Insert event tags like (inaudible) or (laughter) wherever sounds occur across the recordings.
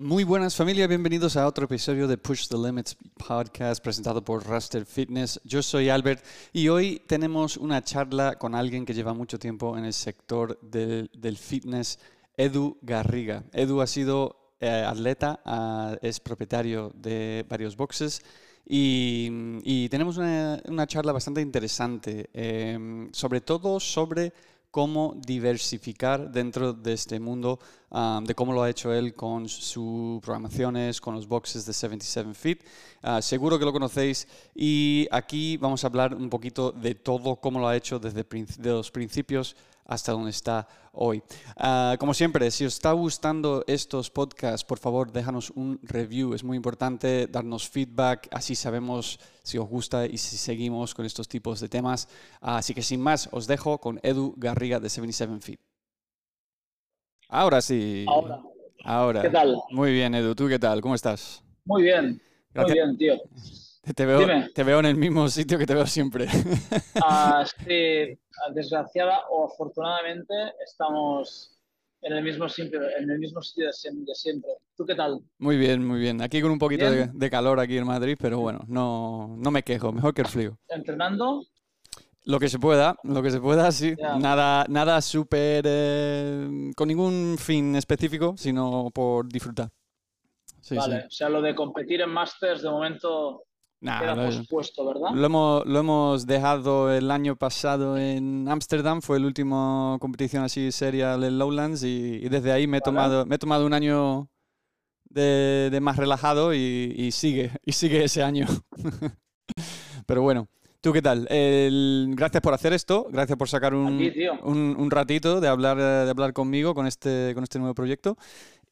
Muy buenas familia, bienvenidos a otro episodio de Push the Limits podcast presentado por Raster Fitness. Yo soy Albert y hoy tenemos una charla con alguien que lleva mucho tiempo en el sector del, fitness, Edu Garriga. Edu ha sido eh, atleta, ah, es propietario de varios boxes y, tenemos una, charla bastante interesante, em, sobre todo sobre cómo diversificar dentro de este mundo, um, de cómo lo ha hecho él con sus programaciones, con los boxes de 77 Feet. Uh, seguro que lo conocéis y aquí vamos a hablar un poquito de todo, cómo lo ha hecho desde los principios hasta donde está hoy. Ah, como siempre, si os está gustando estos podcasts, por favor, déjanos un review. Es muy importante darnos feedback, así sabemos si os gusta y si seguimos con estos tipos de temas. así que sin más, os dejo con Edu Garriga de 77 Feet. Ahora sí. Ahora. Ahora. ¿Qué tal? Muy bien, Edu. ¿Tú qué tal? ¿Cómo estás? Muy bien. Muy bien, tío. (laughs) Te veo, te veo en el mismo sitio que te veo siempre. Ah, (laughs) sí, desgraciada o afortunadamente estamos en el mismo sitio, en el mismo sitio de siempre. ¿Tú qué tal? Muy bien, muy bien. Aquí con un poquito de, calor aquí en Madrid, pero bueno, no, no me quejo, mejor que el frío. ¿Entrenando? Lo que se pueda, lo que se pueda, sí. Nada, nada súper eh, con ningún fin específico, sino por disfrutar. vale, o sea, lo de competir en Masters de momento Nah, lo, ¿verdad? Lo hemos, lo hemos, dejado el año pasado en Ámsterdam, fue la última competición así seria del Lowlands y, desde ahí me he, tomado, me he tomado un año de, más relajado y, sigue, y sigue ese año. (laughs) Pero bueno, ¿tú qué tal? gracias por hacer esto, gracias por sacar un, un, un, ratito de hablar, de hablar conmigo con este, con este nuevo proyecto.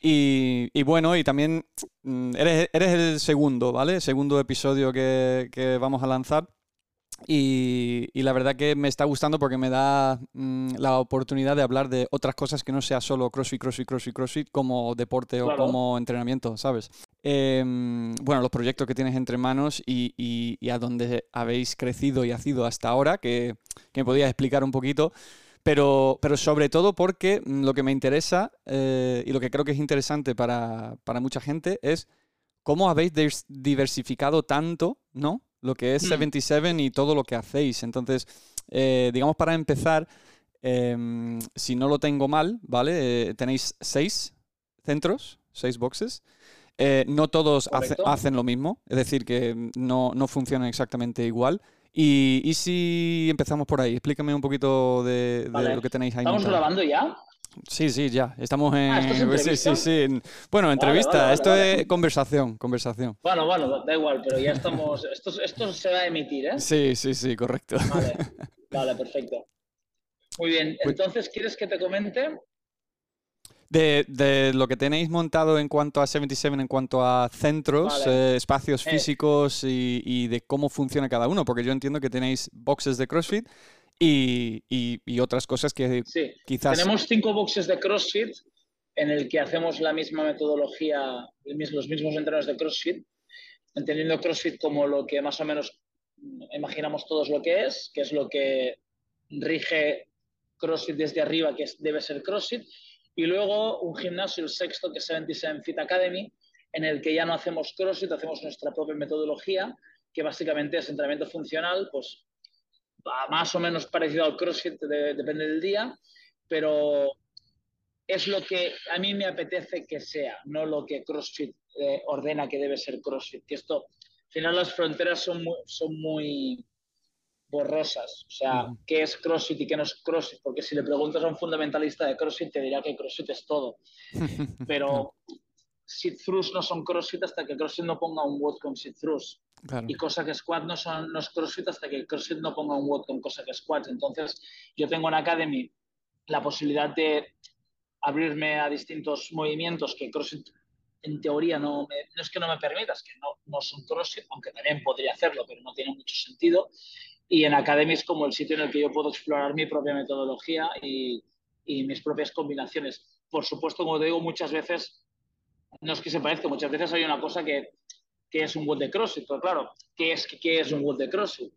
Y, bueno, y también mm, eres, eres, el segundo, ¿vale? Segundo episodio que, que vamos a lanzar. Y, y, la verdad que me está gustando porque me da mm, la oportunidad de hablar de otras cosas que no sea solo CrossFit, CrossFit, CrossFit, CrossFit como deporte o como entrenamiento, ¿sabes? Em, bueno, los proyectos que tienes entre manos y, y, a dónde habéis crecido y hacido hasta ahora, que, que me podías explicar un poquito. Pero, pero sobre todo porque mm, lo que me interesa eh, y lo que creo que es interesante para, mucha gente es cómo habéis diversificado tanto, ¿no? Lo que es 77 mm. y todo lo que hacéis. Entonces, eh, digamos para empezar, em, si no lo tengo mal, ¿vale? Eh, tenéis seis centros, seis boxes. no todos hacen lo mismo, es decir, que no, no funcionan exactamente igual. Y, si empezamos por ahí, explícame un poquito de, lo que tenéis ahí. ¿Estamos grabando ya? Sí, sí, ya. Estamos en. Ah, sí, sí, sí. Bueno, entrevista. esto es conversación, conversación. Bueno, bueno, da igual, pero ya estamos. Esto, esto se va a emitir, ¿eh? Sí, sí, sí, correcto. Vale, (laughs) vale, perfecto. Muy bien. Pues Entonces, ¿quieres que te comente de, lo que tenéis montado en cuanto a 77, en cuanto a centros, eh, espacios eh. físicos y, de cómo funciona cada uno, porque yo entiendo que tenéis boxes de CrossFit y, y, otras cosas que sí. quizás... Tenemos cinco boxes de CrossFit en el que hacemos la misma metodología, los mismos entrenadores de CrossFit, entendiendo CrossFit como lo que más o menos imaginamos todos lo que es, que es lo que rige CrossFit desde arriba, que debe ser CrossFit, y luego un gimnasio, el sexto, que es 77 Fit Academy, en el que ya no hacemos CrossFit, hacemos nuestra propia metodología, que básicamente es entrenamiento funcional, pues más o menos parecido al CrossFit, depende del día, pero es lo que a mí me apetece que sea, no lo que CrossFit eh, ordena que debe ser CrossFit. Que esto, al final las fronteras son son muy borrosas. O sea, ¿qué es CrossFit y qué no es CrossFit? Porque si le preguntas a un fundamentalista de CrossFit, te dirá que CrossFit es todo. (laughs) Pero sit throughs no son CrossFit hasta que CrossFit no ponga un WOD con sit throughs. Y cosa que squat no, son, no es CrossFit hasta que CrossFit no ponga un WOD con cosa que squats. Entonces, yo tengo en Academy la posibilidad de abrirme a distintos movimientos que CrossFit en teoría no, no es que no me permitas, que no, no son CrossFit, aunque también podría hacerlo, pero no tiene mucho sentido. Y en Academy es como el sitio en el que yo puedo explorar mi propia metodología y, y mis propias combinaciones. Por supuesto, como te digo, muchas veces, no es que se parezca, muchas veces hay una cosa que, que es un WOD de CrossFit. Pero claro, ¿qué es, qué es un WOD de CrossFit?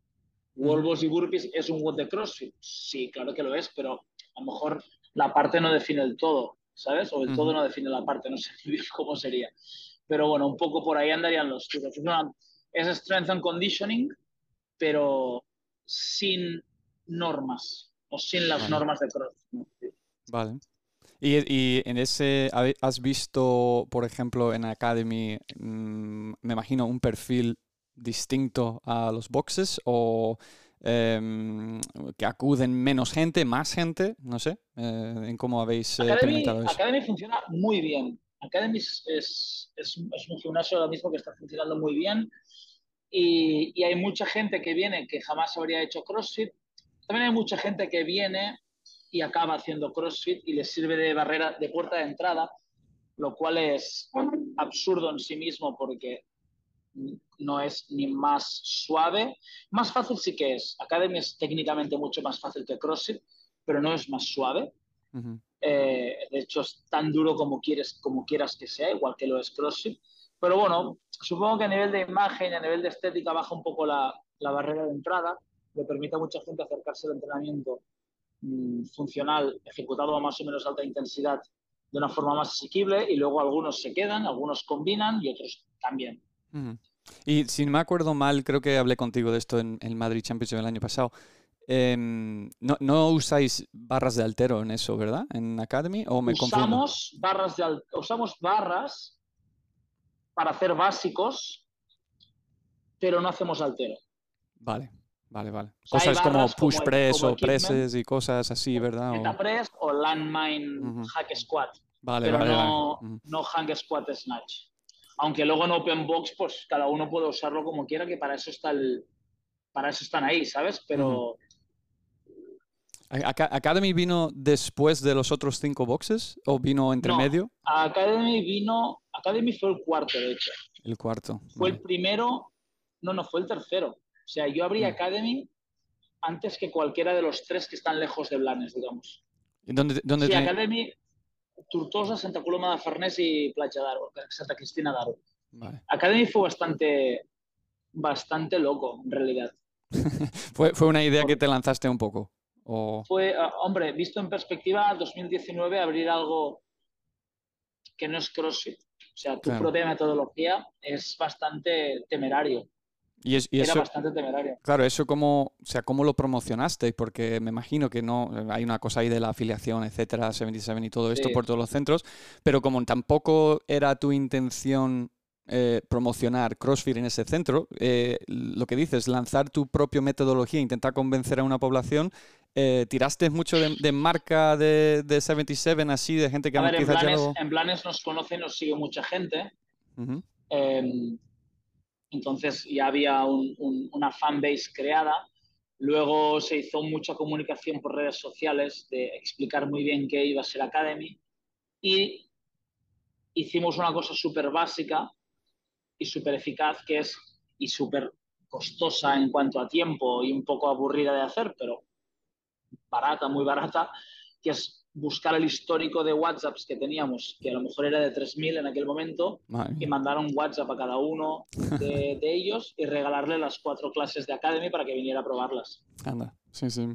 Wolvos y burpees es un WOD de CrossFit. Sí, claro que lo es, pero a lo mejor la parte no define el todo. ¿sabes? O el todo no define la parte, no (laughs) sé cómo sería. Pero bueno, un poco por ahí andarían los tiros. Es, strength and conditioning, pero sin normas o sin las normas de CrossFit. Vale. Y, en ese, ¿has visto, por ejemplo, en Academy, mm, me imagino, un perfil distinto a los boxes o em, que acuden menos gente, más gente? No sé, eh, en cómo habéis eh, experimentado eso. Academy funciona muy bien. Academy es, es, un gimnasio ahora mismo que está funcionando muy bien y, y hay mucha gente que viene que jamás habría hecho CrossFit. También hay mucha gente que viene y acaba haciendo CrossFit y le sirve de barrera, de puerta de entrada, lo cual es absurdo en sí mismo porque no es ni más suave. Más fácil sí que es. Academy es técnicamente mucho más fácil que CrossFit, pero no es más suave. Eh, de hecho, es tan duro como, quieres, como quieras que sea, igual que lo es CrossFit. Pero bueno, supongo que a nivel de imagen, a nivel de estética, baja un poco la, la barrera de entrada, le permite a mucha gente acercarse al entrenamiento Mm, funcional ejecutado a más o menos alta intensidad de una forma más asequible y luego algunos se quedan, algunos combinan y otros también. Y si no me acuerdo mal, creo que hablé contigo de esto en el Madrid Championship el año pasado. Em, no, no, usáis barras de altero en eso, ¿verdad? En Academy o me usamos barras de usamos barras para hacer básicos, pero no hacemos altero. Vale. Vale, vale. cosas como push press o presses y cosas así, ¿verdad? O... press o landmine hack squat. Vale, pero vale, no, no hack squat snatch. Aunque luego en open box, pues cada uno puede usarlo como quiera, que para eso está el, para eso están ahí, ¿sabes? Pero ¿Academy vino después de los otros cinco boxes o vino entre medio? Academy vino, Academy fue el cuarto, de hecho. El cuarto. Fue el primero, no, no, fue el tercero. O sea, yo abrí mm. Academy antes que cualquiera de los tres que están lejos de Blanes, digamos. ¿Y dónde, dónde sí, Academy, Turtosa, Santa Coloma de Farnés y Playa d'Aro, Santa Cristina d'Aro. Academy fue bastante, bastante loco, en realidad. (laughs) ¿Fue, ¿Fue una idea que te lanzaste un poco? O... Fue, ah, hombre, visto en perspectiva, 2019 abrir algo que no es CrossFit. O sea, tu propia metodología es bastante temerario. Y, es, Era eso, bastante temerario. Claro, eso cómo, o sea, cómo lo promocionaste, porque me imagino que no, hay una cosa ahí de la afiliación, etcétera, 77 y todo esto por todos los centros, pero como tampoco era tu intención eh, promocionar CrossFit en ese centro, eh, lo que dices, lanzar tu propia metodología, intentar convencer a una población, eh, ¿tiraste mucho de, marca de, de, 77 así, de gente que a ver, en planes, en planes nos conoce, nos sigue mucha gente. Entonces ya había una fanbase creada. Luego se hizo mucha comunicación por redes sociales de explicar muy bien qué iba a ser Academy. Y hicimos una cosa súper básica y súper eficaz, que es y súper costosa en cuanto a tiempo y un poco aburrida de hacer, pero barata, muy barata, que es buscar el histórico de WhatsApps que teníamos, que a lo mejor era de 3.000 en aquel momento, y mandar un WhatsApp a cada uno (laughs) de, ellos y regalarle las cuatro clases de Academy para que viniera a probarlas. Anda, sí, sí.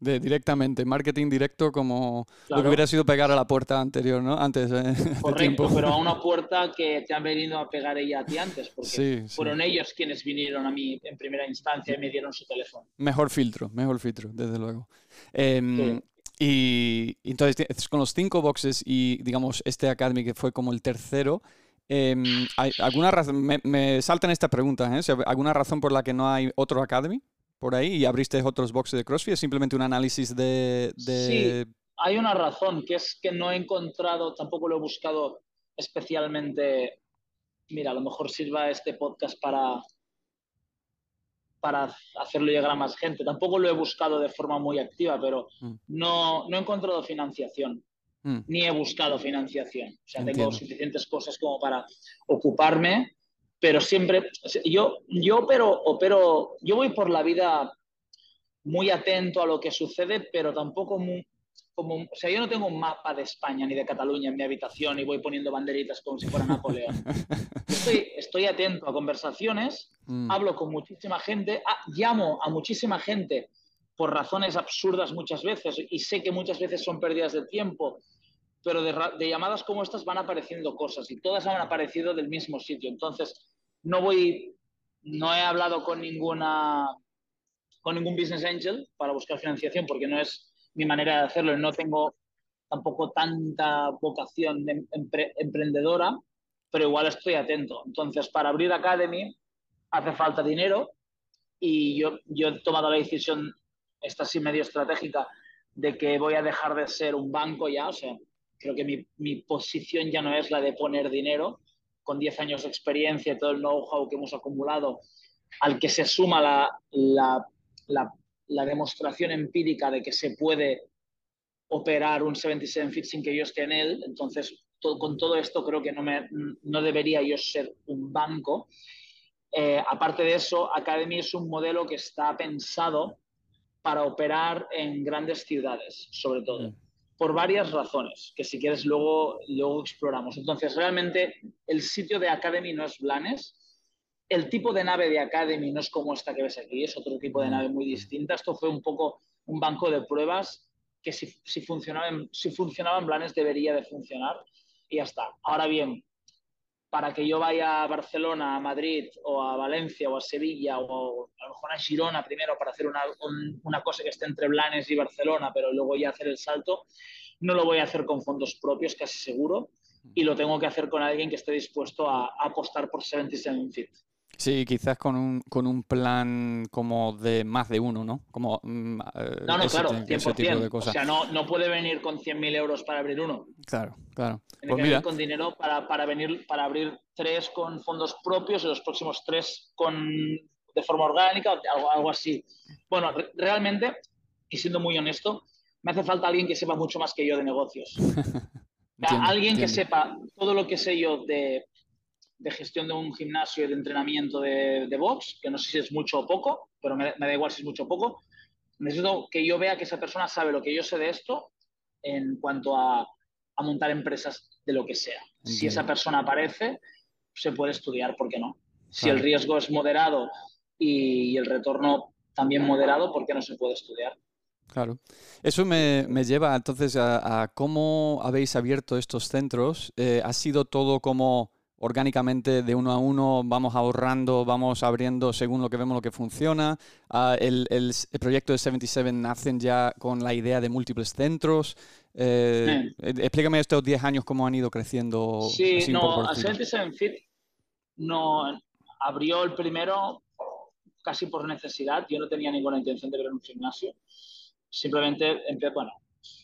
De, directamente, marketing directo como lo que hubiera sido pegar a la puerta anterior, ¿no? Antes eh, (laughs) Correcto, pero a una puerta que te han venido a pegar ella a ti antes, porque fueron ellos quienes vinieron a mí en primera instancia y me dieron su teléfono. Mejor filtro, mejor filtro, desde luego. Eh, y, entonces, con los cinco boxes y, digamos, este Academy que fue como el tercero, em, ¿hay alguna razón? Me, me, saltan esta pregunta, ¿eh? ¿Alguna razón por la que no hay otro Academy por ahí y abriste otros boxes de CrossFit? ¿Es simplemente un análisis de, de... Sí, hay una razón, que es que no he encontrado, tampoco lo he buscado especialmente... Mira, a lo mejor sirva este podcast para, para hacerlo llegar a más gente. Tampoco lo he buscado de forma muy activa, pero mm. no, no he encontrado financiación, mm. ni he buscado financiación. O sea, tengo suficientes cosas como para ocuparme, pero siempre, yo, yo pero, pero, yo voy por la vida muy atento a lo que sucede, pero tampoco muy, como, o sea, yo no tengo un mapa de España ni de Cataluña en mi habitación y voy poniendo banderitas como si fuera Napoleón. (laughs) Estoy, estoy atento a conversaciones, mm. hablo con muchísima gente, ah, llamo a muchísima gente por razones absurdas muchas veces y sé que muchas veces son pérdidas de tiempo, pero de, llamadas como estas van apareciendo cosas y todas han aparecido del mismo sitio. Entonces, no voy, no he hablado con ninguna, con ningún business angel para buscar financiación porque no es mi manera de hacerlo no tengo tampoco tanta vocación emprendedora, pero igual estoy atento. Entonces, para abrir Academy hace falta dinero y yo, yo he tomado la decisión, esta sí medio estratégica, de que voy a dejar de ser un banco ya, o sea, creo que mi, mi posición ya no es la de poner dinero, con 10 años de experiencia todo el know-how que hemos acumulado, al que se suma la, la, demostración empírica de que se puede operar un 77 fit sin que yo esté en él. Entonces, con todo esto creo que no, me, no debería yo ser un banco. Eh, aparte de eso, Academy es un modelo que está pensado para operar en grandes ciudades, sobre todo, mm. Por varias razones, que si quieres luego, luego exploramos. Entonces, realmente el sitio de Academy no es Blanes, el tipo de nave de Academy no es como esta que ves aquí, es otro tipo de mm. nave muy distinta. Esto fue un poco un banco de pruebas que si, si, funcionaba, en, si funcionaba en Blanes debería de funcionar y ya está. Ahora bien, para que yo vaya a Barcelona, a Madrid o a Valencia o a Sevilla o a lo mejor a Girona primero para hacer una, una cosa que esté entre Blanes y Barcelona, pero luego ya hacer el salto, no lo voy a hacer con fondos propios, casi seguro, y lo tengo que hacer con alguien que esté dispuesto a, a apostar por 77 Fit. Sí, quizás con un, con un plan como de más de uno, ¿no? Como, mm, eh, no, no, claro, 100%. O sea, no, no puede venir con 100.000 euros para abrir uno. Claro, claro. Tiene pues que venir con dinero para, para, venir, para abrir tres con fondos propios y los próximos tres con, de forma orgánica o algo, algo así. Bueno, realmente, y siendo muy honesto, me hace falta alguien que sepa mucho más que yo de negocios. (laughs) alguien que sepa todo lo que sé yo de de gestión de un gimnasio y de entrenamiento de, de box, que no sé si es mucho o poco, pero me, da igual si es mucho o poco. Necesito que yo vea que esa persona sabe lo que yo sé de esto en cuanto a, a montar empresas de lo que sea. Si esa persona aparece, se puede estudiar, ¿por qué no? Si el riesgo es moderado y, el retorno también moderado, ¿por qué no se puede estudiar? Claro. Eso me, me lleva entonces a, a, cómo habéis abierto estos centros. Eh, ¿Ha sido todo como orgánicamente de uno a uno, vamos ahorrando, vamos abriendo según lo que vemos lo que funciona. Ah, el, el, proyecto de 77 nacen ya con la idea de múltiples centros. Eh, eh, explícame estos 10 años cómo han ido creciendo. Sí, no, a 77 Fit no, abrió el primero casi por necesidad. Yo no tenía ninguna intención de ver un gimnasio. Simplemente, bueno,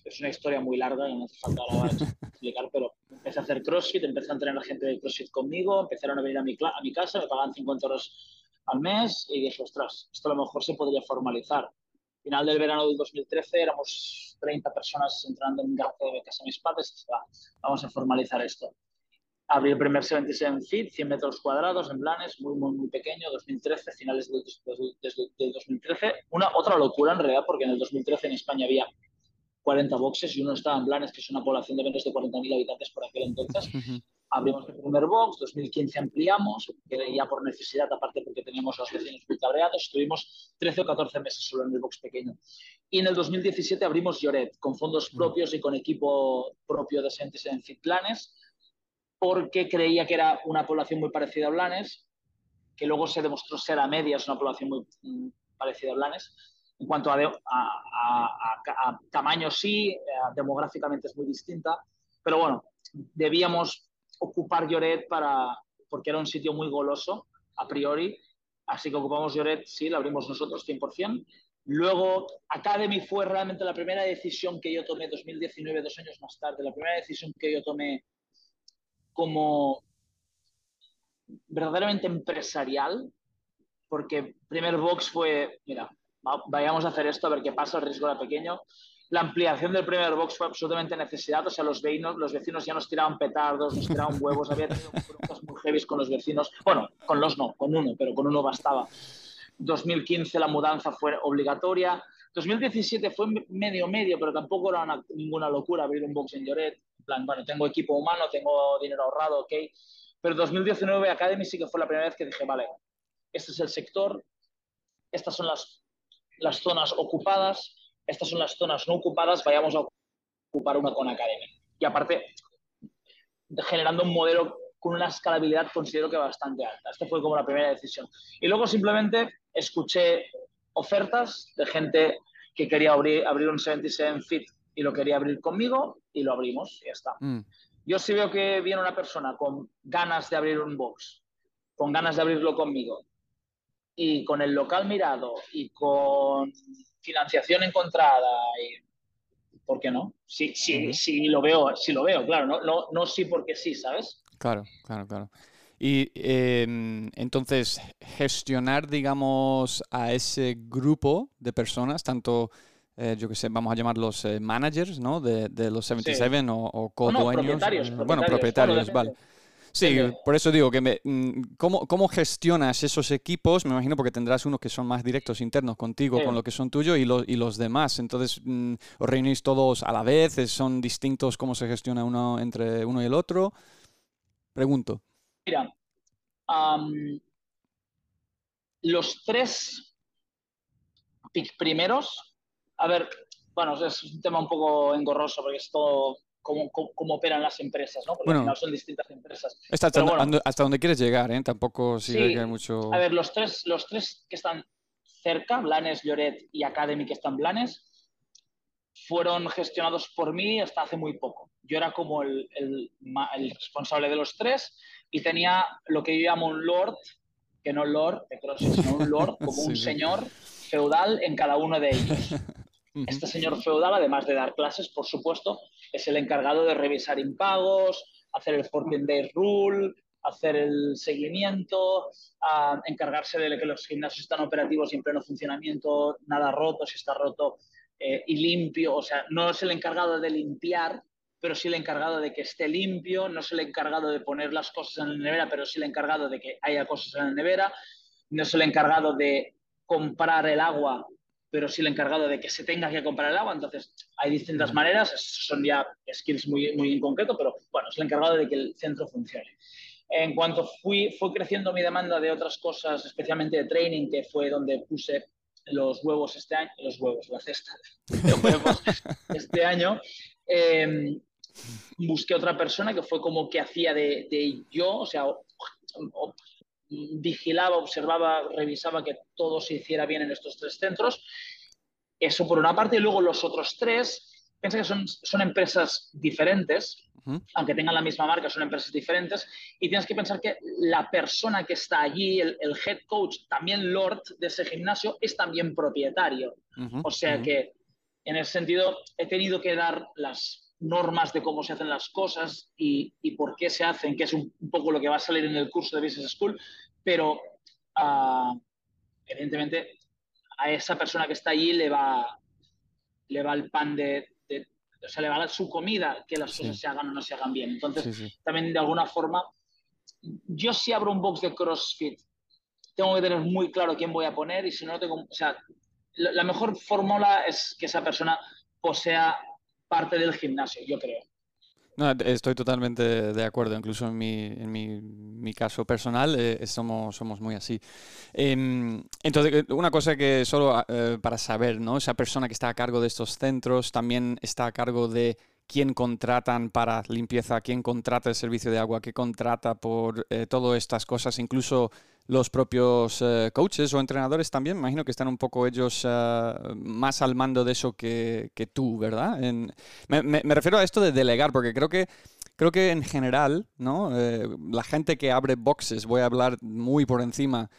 es una historia muy larga y no hace falta ahora explicar, pero empecé a hacer CrossFit, empecé a entrenar gente de CrossFit conmigo, empezaron a venir a mi, a mi casa, me pagaban 50 euros al mes y dije, ostras, esto a lo mejor se podría formalizar. Final del verano del 2013 éramos 30 personas entrando en mi casa de mis padres va, vamos a formalizar esto. Abrí el primer 77 Fit, 100 metros cuadrados en Blanes, muy, muy, muy pequeño, 2013, finales del, del 2013. Una, otra locura en realidad, porque en el 2013 en España había 40 boxes y uno estaba en Blanes, que es una población de menos de 40.000 habitantes por aquel entonces. Abrimos el primer box, 2015 ampliamos, ya por necesidad, aparte porque teníamos a los vecinos muy cabreados, estuvimos 13 o 14 meses solo en el box pequeño. Y en el 2017 abrimos Lloret, con fondos propios y con equipo propio de Sentes en Planes, porque creía que era una población muy parecida a Blanes, que luego se demostró ser a medias una población muy mm, parecida a Blanes en cuanto a, tamaño sí, eh, demográficamente es muy distinta, pero bueno, debíamos ocupar Lloret para, porque era un sitio muy goloso a priori, así que ocupamos Lloret, sí, la abrimos nosotros 100%. Luego, Academy fue realmente la primera decisión que yo tomé 2019, dos años más tarde, la primera decisión que yo tomé como verdaderamente empresarial, porque primer box fue, mira, vayamos a hacer esto a ver qué pasa, el riesgo era pequeño. La ampliación del primer box fue absolutamente necesidad, o sea, los vecinos, los vecinos ya nos tiraban petardos, nos tiraban (laughs) huevos, había tenido preguntas muy heavy con los vecinos. Bueno, con los no, con uno, pero con uno bastaba. 2015 la mudanza fue obligatoria. 2017 fue medio medio, pero tampoco era ninguna locura abrir un box en Lloret. En plan, bueno, tengo equipo humano, tengo dinero ahorrado, ok. Pero 2019 Academy sí que fue la primera vez que dije, vale, este es el sector, estas son las las zonas ocupadas, estas son las zonas no ocupadas, vayamos a ocupar una con Academy. y aparte generando un modelo con una escalabilidad considero que bastante alta. Esta fue como la primera decisión. Y luego simplemente escuché ofertas de gente que quería abrir, abrir un 77 Fit y lo quería abrir conmigo y lo abrimos y ya está. Mm. Yo sí veo que viene una persona con ganas de abrir un box, con ganas de abrirlo conmigo y con el local mirado y con financiación encontrada y ¿por qué no? Sí, sí, sí lo veo, sí lo veo, claro, no, no, no sí porque sí, ¿sabes? Claro, claro, claro. Y em, entonces, gestionar, digamos, a ese grupo de personas, tanto, eh, yo que sé, vamos a llamarlos eh, managers, ¿no? De, de los 77 o, o co-dueños. propietarios, eh, Bueno, propietarios, vale. Sí, por eso digo que me, mm, ¿cómo, ¿cómo, gestionas esos equipos? Me imagino porque tendrás unos que son más directos internos contigo, con lo que son tuyos y, los, y los demás. Entonces, mm, ¿os reunís todos a la vez? ¿Son distintos cómo se gestiona uno entre uno y el otro? Pregunto. Mira, los tres primeros, a ver, bueno, es un tema un poco engorroso porque es todo cómo, cómo, operan las empresas, ¿no? Porque al final son distintas empresas. Hasta, hasta, donde quieres llegar, ¿eh? Tampoco sí, que hay mucho... A ver, los tres, los tres que están cerca, Blanes, Lloret y Academy, que están Blanes, fueron gestionados por mí hasta hace muy poco. Yo era como el, el, el responsable de los tres y tenía lo que yo llamo un lord, que no lord de CrossFit, sino un lord, (laughs) como un señor feudal en cada uno de ellos. (laughs) Este señor feudal, además de dar clases, por supuesto, es el encargado de revisar impagos, hacer el 14 Day Rule, hacer el seguimiento, encargarse de que los gimnasios están operativos y en pleno funcionamiento, nada roto, si está roto eh, y limpio. O sea, no es el encargado de limpiar, pero sí el encargado de que esté limpio, no es el encargado de poner las cosas en la nevera, pero sí el encargado de que haya cosas en la nevera, no es el encargado de comprar el agua pero sí el encargado de que se tenga que comprar el agua. Entonces, hay distintas maneras, son ya skills muy, muy en concreto, pero bueno, es el encargado de que el centro funcione. En cuanto fui, fue creciendo mi demanda de otras cosas, especialmente de training, que fue donde puse los huevos este año, los huevos, la cesta (laughs) de huevos este año, em, busqué otra persona que fue como que hacía de, de yo, o sea, vigilaba, observaba, revisaba que todo se hiciera bien en estos tres centros. Eso por una parte, y luego los otros tres, piensa que son, son empresas diferentes, aunque tengan la misma marca, son empresas diferentes, y tienes que pensar que la persona que está allí, el, head coach, también Lord de ese gimnasio, es también propietario. O sea que, en ese sentido, he tenido que dar las normas de cómo se hacen las cosas y, por qué se hacen, que es un, poco lo que va a salir en el curso de Business School, pero ah, evidentemente a esa persona que está allí le va, le va el pan de, o sea, le va su comida que las cosas se hagan o no se hagan bien. Entonces, también de alguna forma, yo si abro un box de CrossFit, tengo que tener muy claro quién voy a poner y si no tengo, o sea, la mejor fórmula es que esa persona posea parte del gimnasio, yo creo. No, estoy totalmente de acuerdo, incluso en mi, en mi, mi caso personal eh, somos, somos muy así. Em, entonces, eh, una cosa que solo eh, para saber, ¿no? Esa persona que está a cargo de estos centros también está a cargo de quién contratan para limpieza, quién contrata el servicio de agua, qué contrata por todas estas cosas, incluso los propios eh, coaches o entrenadores también, imagino que están un poco ellos eh, más al mando de eso que, tú, ¿verdad? me, refiero a esto de delegar, porque creo que, creo que en general, ¿no? Eh, la gente que abre boxes, voy a hablar muy por encima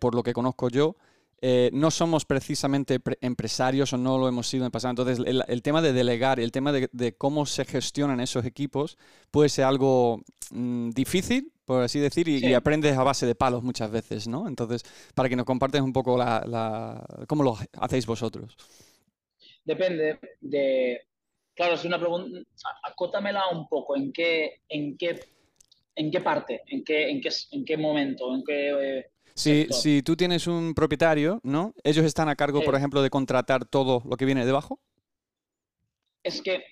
por lo que conozco yo, no somos precisamente empresarios o no lo hemos sido en el pasado. Entonces, el, tema de delegar y el tema de, cómo se gestionan esos equipos puede ser algo mm, difícil, por así decir, y, aprendes a base de palos muchas veces, ¿no? Entonces, para que nos compartes un poco la, cómo lo hacéis vosotros. Depende de... Claro, es una pregunta... Acótamela un poco. ¿En qué, en qué, en qué parte? ¿En qué, en qué, en qué momento? ¿En qué... Eh, si, si, tú tienes un propietario, ¿no? ¿Ellos están a cargo, por ejemplo, de contratar todo lo que viene debajo? Es que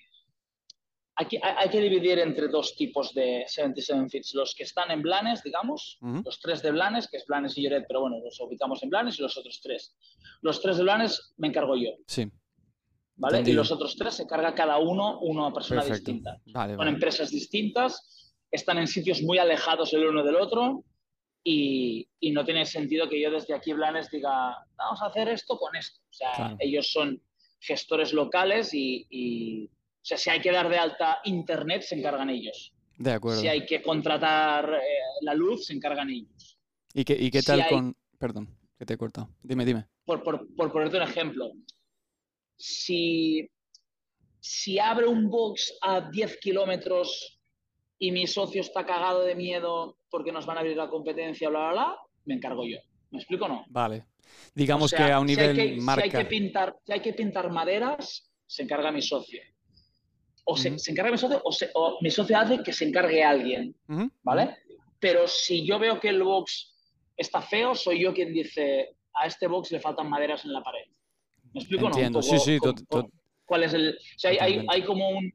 hay que, dividir entre dos tipos de 77 Fits. Los que están en Blanes, digamos, los tres de Blanes, que es Blanes y Lloret, pero bueno, los ubicamos en Blanes y los otros tres. Los tres de Blanes me encargo yo. Sí. ¿vale? Y los otros tres se carga cada uno una persona distinta. Son empresas distintas, están en sitios muy alejados el uno del otro y, no tiene sentido que yo desde aquí, Blanes, diga, vamos a hacer esto con esto. O sea, ellos son gestores locales y, o sea, si hay que dar de alta internet, se encargan ellos. De acuerdo. Si hay que contratar eh, la luz, se encargan ellos. ¿Y qué, y qué tal con...? Perdón, que te he cortado. Dime, dime. Por, por, por ponerte un ejemplo, si, si abre un box a 10 kilómetros y mi socio está cagado de miedo porque nos van a abrir la competencia, bla, bla, bla, me encargo yo. ¿Me explico o no? Vale. Digamos que a un nivel si hay que, marca... Si hay, que pintar, si hay que pintar maderas, se encarga mi socio. O se, encarga mi socio o, mi socio hace que se encargue alguien, ¿vale? Pero si yo veo que el box está feo, soy yo quien dice, a este box le faltan maderas en la pared. ¿Me explico? Entiendo, sí, sí. ¿Cuál es el...? O sea, hay, hay, como un,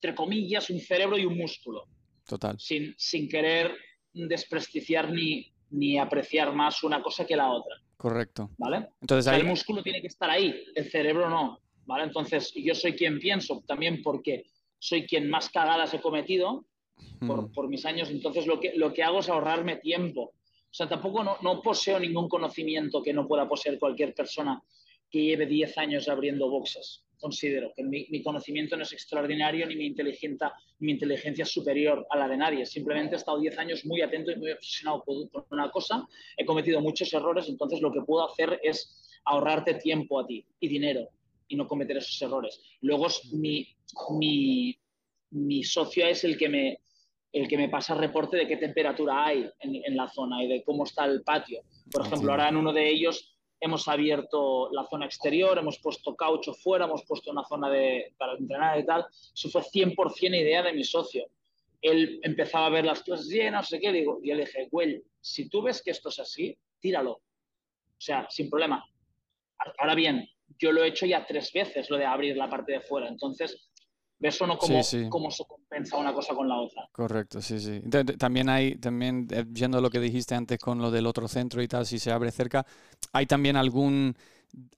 entre comillas, un cerebro y un músculo. Total. Sin, sin querer desprestigiar ni, ni apreciar más una cosa que la otra. Correcto. ¿Vale? Entonces, El músculo tiene que estar ahí, el cerebro no. ¿Vale? Entonces, yo soy quien pienso también porque soy quien más cagadas he cometido por, por, mis años. Entonces, lo que, lo que hago es ahorrarme tiempo. O sea, tampoco no, no poseo ningún conocimiento que no pueda poseer cualquier persona que lleve 10 años abriendo boxes. Considero que mi, mi conocimiento no es extraordinario ni mi, inteligencia, mi inteligencia es superior a la de nadie. Simplemente he estado 10 años muy atento y muy obsesionado por una cosa. He cometido muchos errores, entonces lo que puedo hacer es ahorrarte tiempo a ti y dinero y no cometer esos errores. Luego mi, mi, mi socio es el que me, el que me pasa reporte de qué temperatura hay en, la zona y de cómo está el patio. Por ejemplo, ahora en uno de ellos hemos abierto la zona exterior, hemos puesto caucho fuera, hemos puesto una zona de, para entrenar y tal. Eso fue 100% idea de mi socio. Él empezaba a ver las clases llenas, no sé qué, digo, y yo le dije, güey, si tú ves que esto es así, tíralo. O sea, sin problema. Ahora bien, yo lo he hecho ya tres veces, lo de abrir la parte de fuera. Entonces, ¿ves o no cómo, cómo se compensa una cosa con la otra? Correcto, sí, sí. También hay, también, eh, viendo lo que dijiste antes con lo del otro centro y tal, si se abre cerca, hay también algún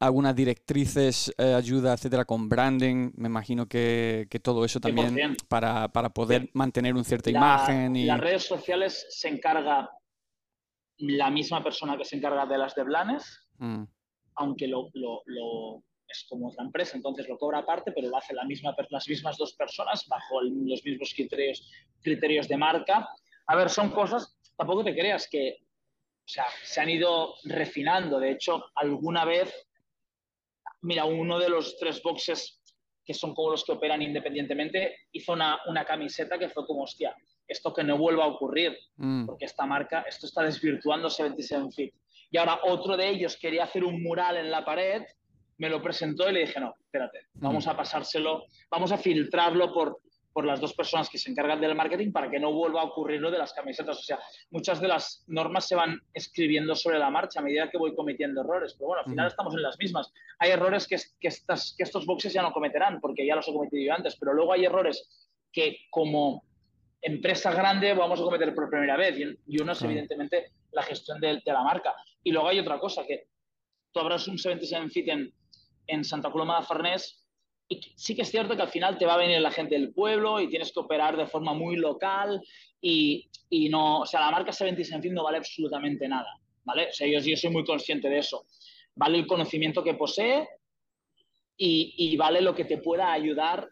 algunas directrices, eh, ayuda, etcétera, con branding. Me imagino que, que todo eso también para, para, poder mantener una cierta imagen. Y... Las redes sociales se encarga la misma persona que se encarga de las de Blanes, mm aunque lo, es como otra empresa, entonces lo cobra aparte, pero lo hace la misma, las mismas dos personas bajo los mismos criterios, criterios de marca. A ver, son cosas, tampoco te creas que o sea, se han ido refinando. De hecho, alguna vez, mira, uno de los tres boxes que son como los que operan independientemente, hizo una, una camiseta que fue como, hostia, esto que no vuelva a ocurrir, mm. porque esta marca, esto está desvirtuando 77 Fit y ahora otro de ellos quería hacer un mural en la pared, me lo presentó y le dije, no, espérate, vamos a pasárselo, vamos a filtrarlo por, por las dos personas que se encargan del marketing para que no vuelva a ocurrir lo de las camisetas. O sea, muchas de las normas se van escribiendo sobre la marcha a medida que voy cometiendo errores. Pero bueno, al final estamos en las mismas. Hay errores que, que, estas, que estos boxes ya no cometerán porque ya los he cometido yo antes, pero luego hay errores que como empresa grande vamos a cometer por primera vez y, uno es evidentemente la gestión de, de, la marca. Y luego hay otra cosa, que tú abras un 77 Fit en, en Santa Coloma de Farnés y sí que es cierto que al final te va a venir la gente del pueblo y tienes que operar de forma muy local y, y no, o sea, la marca 77 Fit no vale absolutamente nada, ¿vale? O sea, yo, yo soy muy consciente de eso. Vale el conocimiento que posee y, y vale lo que te pueda ayudar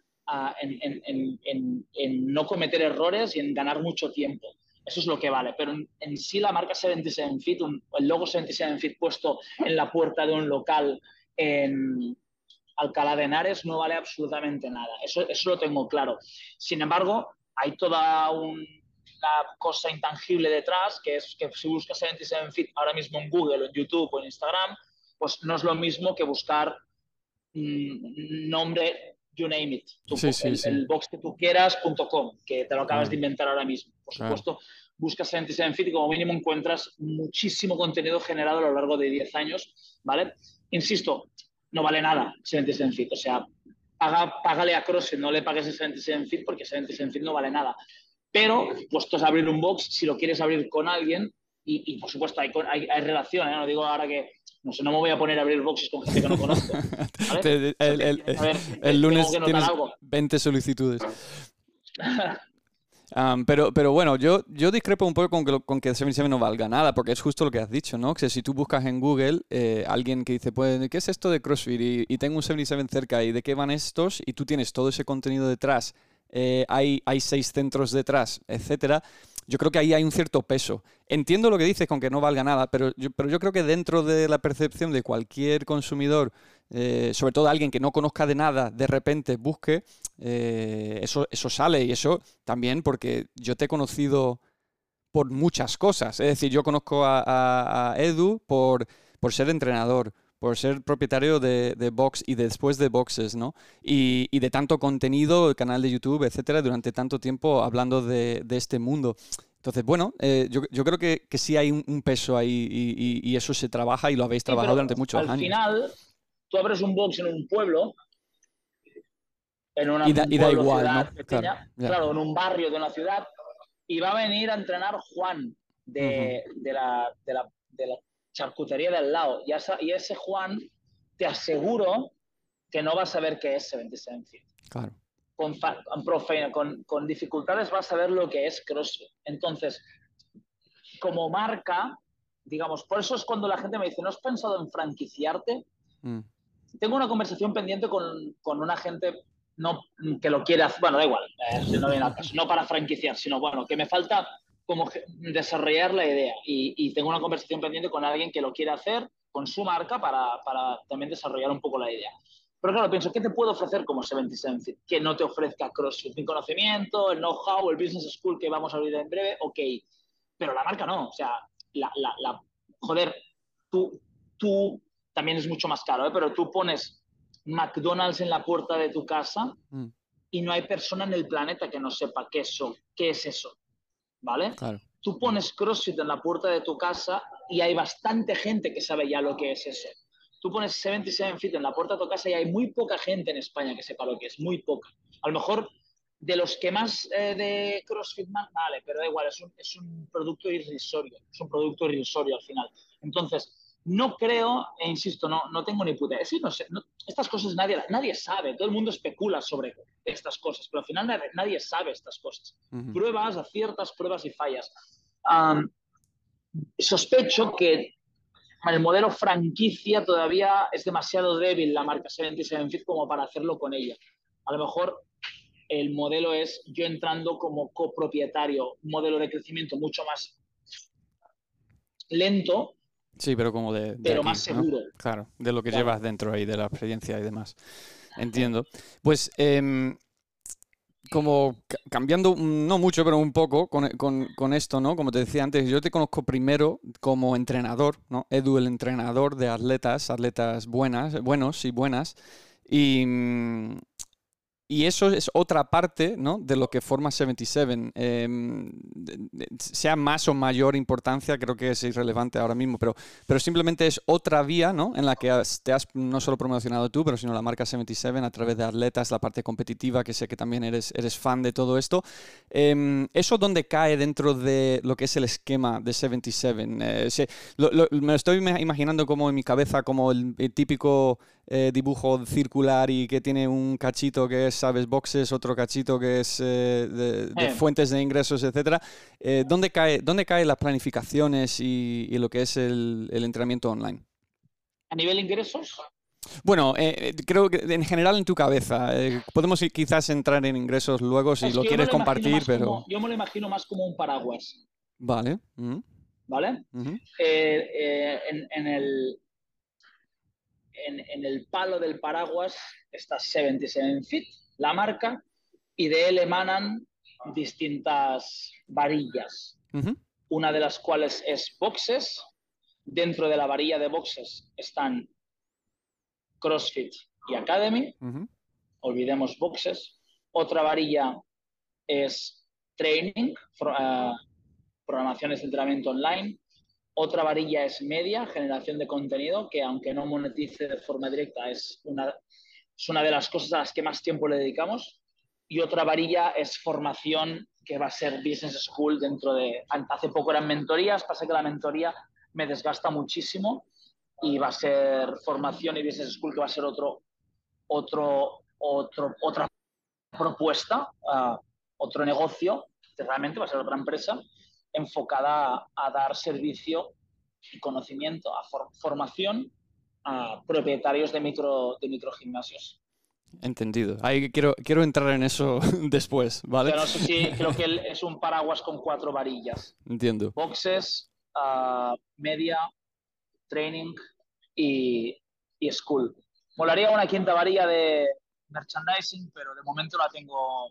en, no cometer errores y en ganar mucho tiempo. Eso es lo que vale. Pero en, sí la marca 77 Fit, el logo 77 Fit puesto en la puerta de un local en Alcalá de Henares no vale absolutamente nada. Eso, eso lo tengo claro. Sin embargo, hay toda una cosa intangible detrás, que es que si buscas 77 Fit ahora mismo en Google, en YouTube o en Instagram, pues no es lo mismo que buscar mm, nombre you name it. el, box que tú quieras.com, que te lo acabas de inventar ahora mismo. Por supuesto, buscas 77 Fit y como mínimo encuentras muchísimo contenido generado a lo largo de 10 años, ¿vale? Insisto, no vale nada 77 Fit. O sea, paga, págale a CrossFit, no le pagues a 77 Fit porque 77 Fit no vale nada. Pero, puesto a abrir un box, si lo quieres abrir con alguien, y, por supuesto hay, hay, relación, ¿eh? no digo ahora que No sé, no me voy a poner a abrir boxes con gente que no conozco. el, lunes tienes 20 solicitudes. (laughs) pero, pero bueno, yo, yo discrepo un poco con que, con que 77 no valga nada, porque es justo lo que has dicho, ¿no? Que si tú buscas en Google eh, alguien que dice, pues, ¿qué es esto de CrossFit? Y, y, tengo un 77 cerca, ¿y de qué van estos? Y tú tienes todo ese contenido detrás, eh, hay, hay seis centros detrás, etcétera yo creo que ahí hay un cierto peso. Entiendo lo que dices con que no valga nada, pero yo, pero yo creo que dentro de la percepción de cualquier consumidor, eh, sobre todo alguien que no conozca de nada, de repente busque, eh, eso, eso sale y eso también porque yo te he conocido por muchas cosas. Es decir, yo conozco a, Edu por, por ser entrenador, por ser propietario de, de, Box y después de Boxes, ¿no? Y, y, de tanto contenido, el canal de YouTube, etcétera, durante tanto tiempo hablando de, de este mundo. Entonces, bueno, eh, yo, yo, creo que, que, sí hay un, peso ahí y, y, eso se trabaja y lo habéis trabajado durante muchos años. Al final, tú abres un box en un pueblo, en una y da, igual, ¿no? pequeña, claro, en un barrio de una ciudad, y va a venir a entrenar Juan de, de, la, de la, de la charcutería del lado. Y, y ese Juan, te aseguro que no va a saber qué es 77 Fit. Claro. Con, con, con, dificultades va a saber lo que es CrossFit. Entonces, como marca, digamos, por eso es cuando la gente me dice, ¿no has pensado en franquiciarte? Mm. Tengo una conversación pendiente con, con una gente no, que lo quiere hacer, bueno, da igual, eh, no, no para franquiciar, sino bueno, que me falta como desarrollar la idea y, tengo una conversación pendiente con alguien que lo quiere hacer con su marca para, para, también desarrollar un poco la idea. Pero claro, pienso, ¿qué te puedo ofrecer como 77 Que no te ofrezca CrossFit, mi conocimiento, el know-how, el business school que vamos a abrir en breve, ok. Pero la marca no, o sea, la, la, la joder, tú, tú también es mucho más caro, ¿eh? pero tú pones McDonald's en la puerta de tu casa mm. y no hay persona en el planeta que no sepa qué, eso, qué es eso. ¿vale? Tú pones CrossFit en la puerta de tu casa y hay bastante gente que sabe ya lo que es eso. Tú pones 77 Fit en la puerta de tu casa y hay muy poca gente en España que sepa lo que es, muy poca. A lo mejor de los que más eh, de CrossFit, vale, pero da igual, es un, es un producto irrisorio, es un producto irrisorio al final. Entonces, no creo, e insisto, no, no tengo ni puta idea. no sé, estas cosas nadie, nadie sabe, todo el mundo especula sobre estas cosas, pero al final nadie, sabe estas cosas. Pruebas, aciertas, pruebas y fallas. sospecho que el modelo franquicia todavía es demasiado débil la marca 77 Fit como para hacerlo con ella. A lo mejor el modelo es yo entrando como copropietario, un modelo de crecimiento mucho más lento, Sí, pero como de... pero más seguro. Claro, de lo que llevas dentro ahí, de la experiencia y demás. Entiendo. Pues em, como cambiando, no mucho, pero un poco con, con, con, esto, ¿no? Como te decía antes, yo te conozco primero como entrenador, ¿no? Edu, el entrenador de atletas, atletas buenas, buenos y buenas. Y, mm, y eso es otra parte ¿no? de lo que forma 77. Em, sea más o mayor importancia, creo que es irrelevante ahora mismo, pero, pero simplemente es otra vía ¿no? en la que te has no solo promocionado tú, pero sino la marca 77 a través de atletas, la parte competitiva, que sé que también eres, eres fan de todo esto. Em, ¿Eso dónde cae dentro de lo que es el esquema de 77? Eh, me lo estoy imaginando como en mi cabeza como el típico eh, dibujo circular y que tiene un cachito que es, sabes, boxes, otro cachito que es eh, de, fuentes de ingresos, etcétera. Eh, ¿dónde, cae, ¿Dónde caen las planificaciones y, lo que es el, entrenamiento online? ¿A nivel ingresos? Bueno, creo que en general en tu cabeza. podemos quizás entrar en ingresos luego si lo quieres compartir, pero... yo me lo imagino más como un paraguas. Vale. ¿Vale? en, el, en, el palo del paraguas está 77 Fit, la marca, y de él emanan distintas varillas, una de las cuales es boxes. Dentro de la varilla de boxes están CrossFit y Academy. Olvidemos boxes. Otra varilla es training, uh, programaciones de entrenamiento online. Otra varilla es media, generación de contenido, que aunque no monetice de forma directa, es una, es una de las cosas a las que más tiempo le dedicamos. Y otra varilla es formación, que va a ser Business School dentro de... Hace poco eran mentorías, pasa que la mentoría me desgasta muchísimo. y va a ser formación y business school que va a ser otro, otro, otro, otra propuesta, uh, otro negocio, que realmente va a ser otra empresa enfocada a, a dar servicio y conocimiento, a for formación a propietarios de micro, de microgimnasios. Entendido. Ahí quiero, quiero entrar en eso (laughs) después, ¿vale? Pero no sé si creo que (laughs) es un paraguas con cuatro varillas. Entiendo. Boxes, uh, media, training y, y, school. Molaría una quinta varilla de merchandising, pero de momento la tengo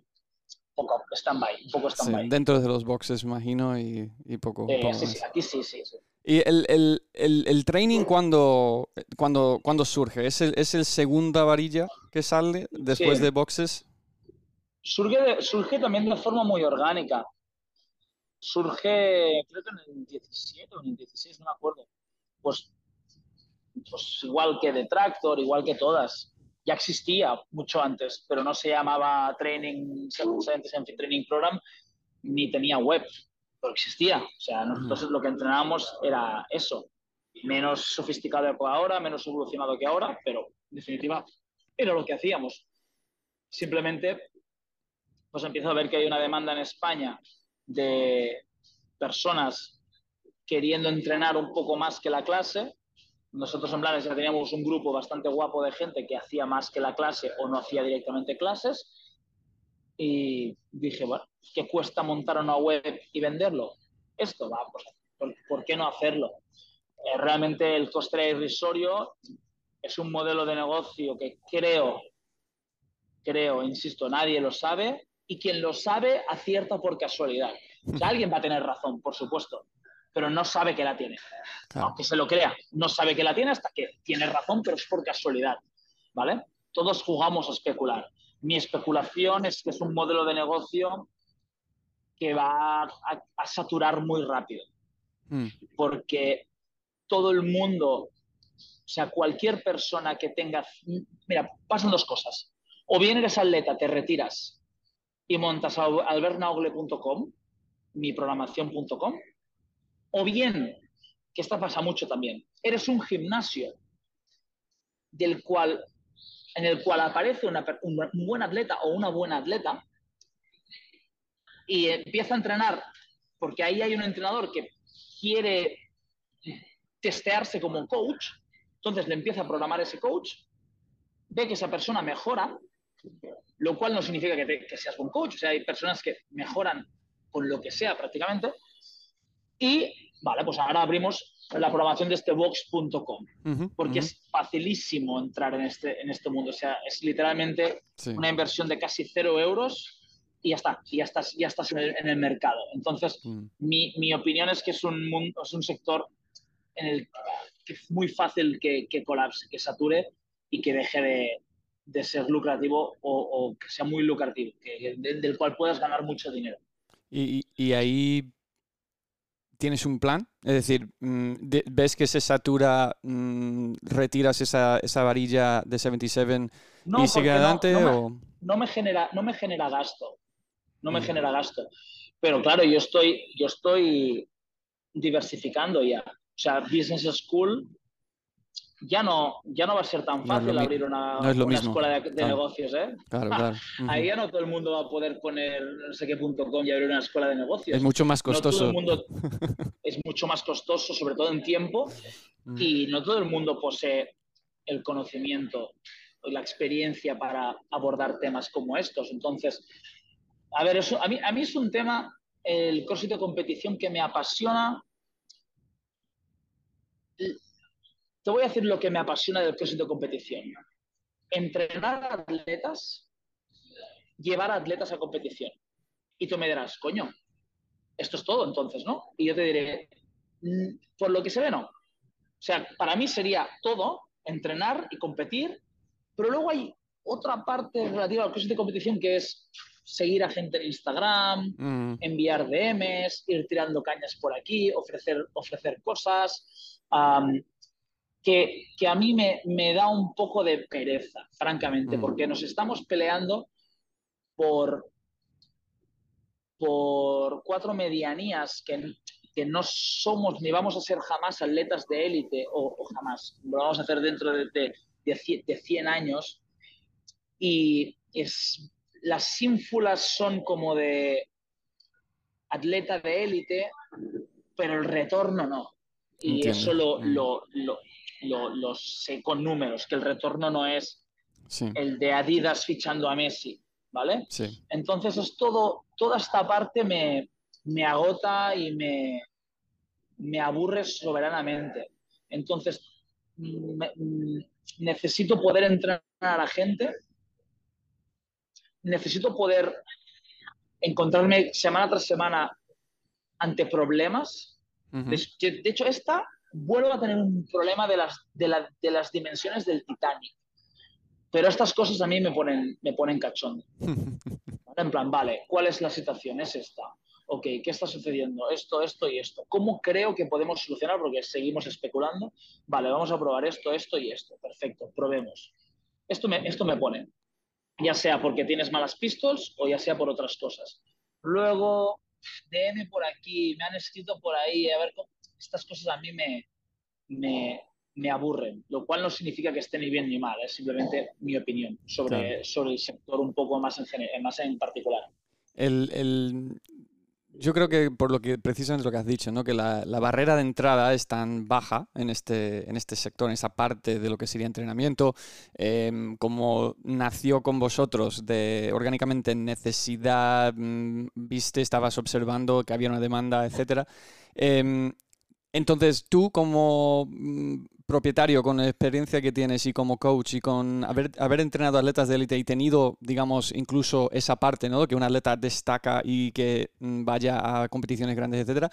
poco stand-by, un poco stand-by. Sí, dentro de los boxes, imagino, y, y poco, eh, poco sí, sí, aquí sí, sí, sí. ¿Y el, el, el, el training cuando, cuando, cuando surge? ¿Es el, ¿Es el segunda varilla que sale después Sí. de boxes? Surge, de- surge también de forma muy orgánica. Surge, creo que en el 17 o en el 16, no me acuerdo. Pues, pues igual que de Tractor, igual que todas. Ya existía mucho antes, pero no se llamaba Training, Science Training Program, ni tenía web, pero existía. O sea, nosotros lo que entrenábamos era eso. Menos sofisticado que ahora, menos evolucionado que ahora, pero en definitiva era lo que hacíamos. Simplemente pues empiezo a ver que hay una demanda en España de personas queriendo entrenar un poco más que la clase. Nosotros en Blanes ya teníamos un grupo bastante guapo de gente que hacía más que la clase o no hacía directamente clases. Y dije, bueno, ¿qué cuesta montar una web y venderlo? Esto va, pues, ¿por, por qué no hacerlo? Eh, realmente el coste irrisorio. Es un modelo de negocio que creo, creo, insisto, nadie lo sabe y quien lo sabe acierta por casualidad. (laughs) O sea, alguien va a tener razón, por supuesto, pero no sabe que la tiene. Claro. Aunque se lo crea, no sabe que la tiene hasta que tiene razón, pero es por casualidad. ¿Vale? Todos jugamos a especular. Mi especulación es que es un modelo de negocio que va a, a saturar muy rápido, Mm, porque todo el mundo, o sea, cualquier persona que tenga... Mira, pasan dos cosas. O bien eres atleta, te retiras y montas al- albertnaugle.com, mi programación.com, o bien, que esta pasa mucho también, eres un gimnasio del cual, en el cual aparece una un, buen atleta o una buena atleta y empieza a entrenar porque ahí hay un entrenador que quiere testearse como coach, entonces le empieza a programar ese coach, ve que esa persona mejora, lo cual no significa que, que seas buen coach, o sea, hay personas que mejoran con lo que sea prácticamente, y vale, pues ahora abrimos la programación de este box.com, porque es facilísimo entrar en este, en este mundo, o sea, es literalmente sí. una inversión de casi cero euros y ya está, y ya estás, ya estás en, el, en el mercado. Entonces, Mm, mi, mi opinión es que es un, mundo, es un sector en el que es muy fácil que, que colapse, que sature y que deje de, de ser lucrativo o, o, que sea muy lucrativo, que, de, del cual puedas ganar mucho dinero. Y, y ahí tienes un plan, es decir, mm, ves que se satura, mm, retiras esa, esa varilla de 77 No, y sigue no- adelante no me- o no me genera, no me genera gasto. No me Mm. genera gasto. Pero claro, yo estoy, yo estoy diversificando ya. O sea, Business School ya no, ya no va a ser tan fácil abrir una, no es lo una mismo, escuela de, de claro. negocios, ¿eh? claro, Ah. Ahí ya no todo el mundo va a poder poner no sé qué punto com y abrir una escuela de negocios. Es mucho más todo costoso. el mundo (laughs) es mucho más costoso, sobre todo en tiempo, Mm, y no todo el mundo posee el conocimiento y la experiencia para abordar temas como estos. Entonces, a ver, eso, a, mí, a mí es un tema, el CrossFit de competición, que me apasiona. Te voy a decir lo que me apasiona del CrossFit de competición. Entrenar a atletas, llevar a atletas a competición. Y tú me dirás, coño, esto es todo entonces, ¿no? Y yo te diré, "Mm, por lo que se ve, no. O sea, para mí sería todo, entrenar y competir, pero luego hay otra parte relativa al CrossFit de competición que es seguir a gente en Instagram, mm, enviar DMs, ir tirando cañas por aquí, ofrecer, ofrecer cosas, que, que a mí me, me da un poco de pereza, francamente, Mm. porque nos estamos peleando por, por cuatro medianías que, que no somos ni vamos a ser jamás atletas de élite, o, jamás, lo vamos a hacer dentro de, de, de 100 años, y es, las ínfulas son como de atleta de élite, pero el retorno no. Y eso lo, mm. lo, lo, sé con números, que el retorno no es el de Adidas fichando a Messi, ¿vale? Sí. Entonces es todo, toda esta parte me, me agota y me, me aburre soberanamente. Entonces, necesito poder entrenar a la gente, necesito poder encontrarme semana tras semana ante problemas. de, hecho, esta vuelvo a tener un problema de las, de, las dimensiones del Titanic. Pero estas cosas a mí me ponen, me ponen cachón. (laughs) En plan, vale, ¿cuál es la situación? Es esta ok, ¿qué está sucediendo? Esto, esto y esto. ¿Cómo creo que podemos solucionar? Porque seguimos especulando. Vale, vamos a probar esto, esto y esto. Perfecto, probemos. Esto me, esto me pone, ya sea porque tienes malas pistols o ya sea por otras cosas. Luego, DM por aquí, me han escrito por ahí, a ver, estas cosas a mí me, me, me aburren, lo cual no significa que esté ni bien ni mal, es simplemente mi opinión sobre, sobre el sector un poco más en, más en particular. El, el, yo creo que por lo que precisamente lo que has dicho, ¿no? que la, barrera de entrada es tan baja en este, en este sector, en esa parte de lo que sería entrenamiento, em, como nació con vosotros de orgánicamente necesidad, mm, viste, estabas observando que había una demanda, etc. Em, entonces tú como mm, propietario, con la experiencia que tienes y como coach y con haber, haber entrenado atletas de élite y tenido, digamos, incluso esa parte, ¿no? Que un atleta destaca y que mm, vaya a competiciones grandes, etcétera.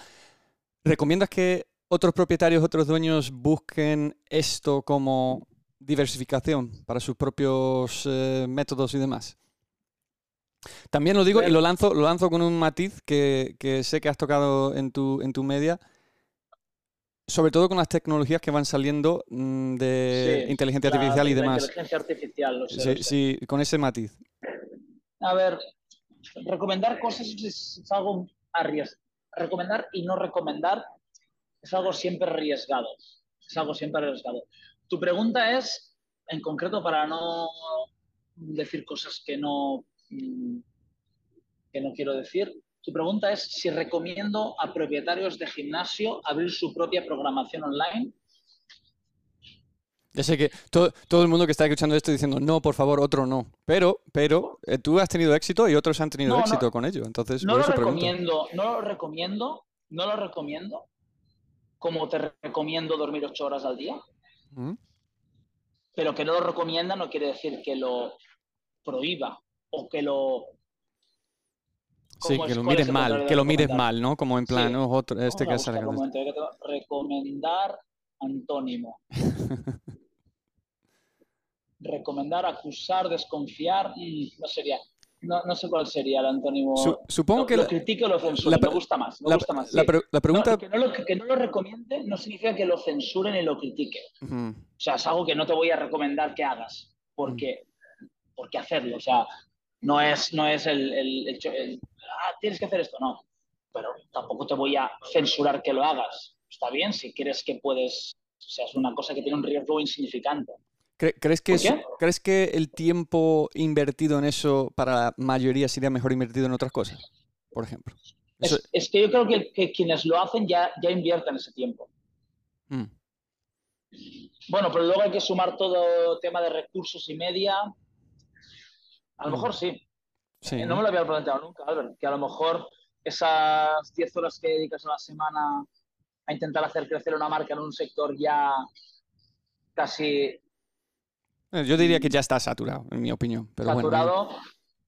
¿Recomiendas que otros propietarios, otros dueños busquen esto como diversificación para sus propios eh, métodos y demás? También lo digo y lo lanzo, lo lanzo con un matiz que, que sé que has tocado en tu, en tu media sobre todo con las tecnologías que van saliendo mm, de inteligencia artificial y demás. Inteligencia artificial, lo sé, sí, con ese matiz. A ver, recomendar cosas es, algo arriesgado. Recomendar y no recomendar es algo siempre arriesgado. Es algo siempre arriesgado. Tu pregunta es, en concreto, para no decir cosas que no, mm, que no quiero decir, tu pregunta es si recomiendo a propietarios de gimnasio abrir su propia programación online. Ya sé que todo, el mundo que está escuchando esto diciendo no, por favor, otro no. Pero, pero eh, tú has tenido éxito y otros han tenido éxito con ello. Entonces, no lo recomiendo, no lo recomiendo, no lo recomiendo. Como te recomiendo dormir ocho horas al día. Mm. Pero que no lo recomienda no quiere decir que lo prohíba o que lo Sí, que lo mires mal, que lo mires mal, ¿no? Como en plan, otro, este que sale. Recomendar antónimo. (laughs) recomendar, acusar, desconfiar, mm, no sería. No, no, sé cuál sería el antónimo. supongo que. Lo critico o lo censure. me gusta más. Me la, gusta más. La, pregunta. que, no lo, que, no lo, recomiende no significa que lo censuren ni lo critique. O sea, es algo que no te voy a recomendar que hagas. Porque, porque hacerlo. O sea, no es, no es el, el, ah, tienes que hacer esto, no. Pero tampoco te voy a censurar que lo hagas. Está bien si crees que puedes, o sea, es una cosa que tiene un riesgo insignificante. ¿Crees que, ¿Crees que el tiempo invertido en eso para la mayoría sería mejor invertido en otras cosas? Por ejemplo. Es, que yo creo que, quienes lo hacen ya, ya invierten ese tiempo. Mm. Bueno, pero luego hay que sumar todo tema de recursos y media a lo mejor mm. Sí. sí no, me lo había planteado nunca, Albert, que a lo mejor esas 10 horas que dedicas a la semana a intentar hacer crecer una marca en un sector ya casi... Eh, yo diría que ya está saturado, en mi opinión. Pero saturado,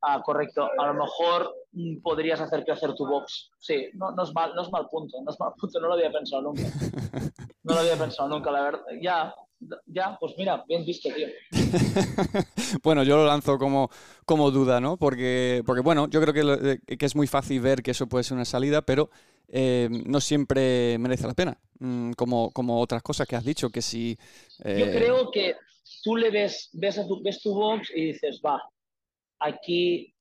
ah, correcto. A lo mejor mm, podrías hacer crecer tu box. Sí, no, no, es mal, no es mal punto, no es mal (laughs) punto, no lo había pensado nunca. (laughs) No lo había pensado nunca, la verdad. Ya, ya, pues mira, bien visto, tío. (laughs) bueno, yo lo lanzo como, como duda, ¿no? Porque, porque bueno, yo creo que, eh, que, es muy fácil ver que eso puede ser una salida, pero eh, no siempre merece la pena. Mm, como, como otras cosas que has dicho, que si... Eh, yo creo que tú le ves, ves, a tu, ves tu box y dices, va, aquí,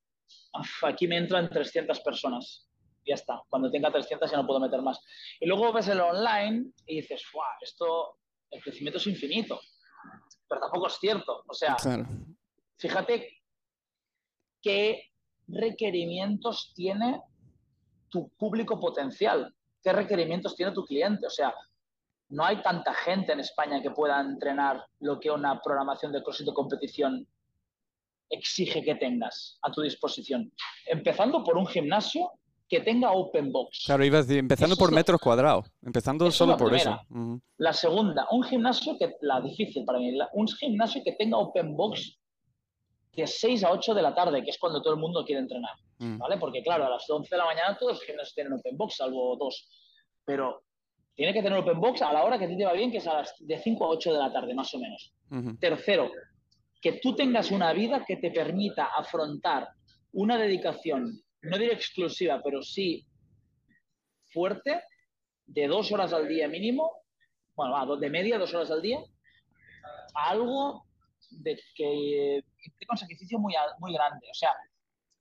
aquí me entran 300 personas. ya está. Cuando tenga 300 ya no puedo meter más. Y luego ves el online y dices, ¡guau! Esto, el crecimiento es infinito. Pero tampoco es cierto. O sea, fíjate qué requerimientos tiene tu público potencial, qué requerimientos tiene tu cliente. O sea, no hay tanta gente en España que pueda entrenar lo que una programación de CrossFit de competición exige que tengas a tu disposición. Empezando por un gimnasio que tenga open box. Claro, ibas empezando por metros cuadrados, empezando solo por eso. La segunda, un gimnasio que, la difícil para mí, un gimnasio que tenga open box de 6 a 8 de la tarde, que es cuando todo el mundo quiere entrenar, mm. ¿vale? Porque claro, a las 11 de la mañana todos los gimnasios tienen open box, salvo dos. Pero tiene que tener open box a la hora que a ti te va bien, que es a las de 5 a 8 de la tarde, más o menos. Tercero, que tú tengas una vida que te permita afrontar una dedicación, no diré exclusiva, pero sí fuerte, de dos horas al día mínimo, bueno, de media, dos horas al día, algo de que tenga un sacrificio muy, muy grande. O sea,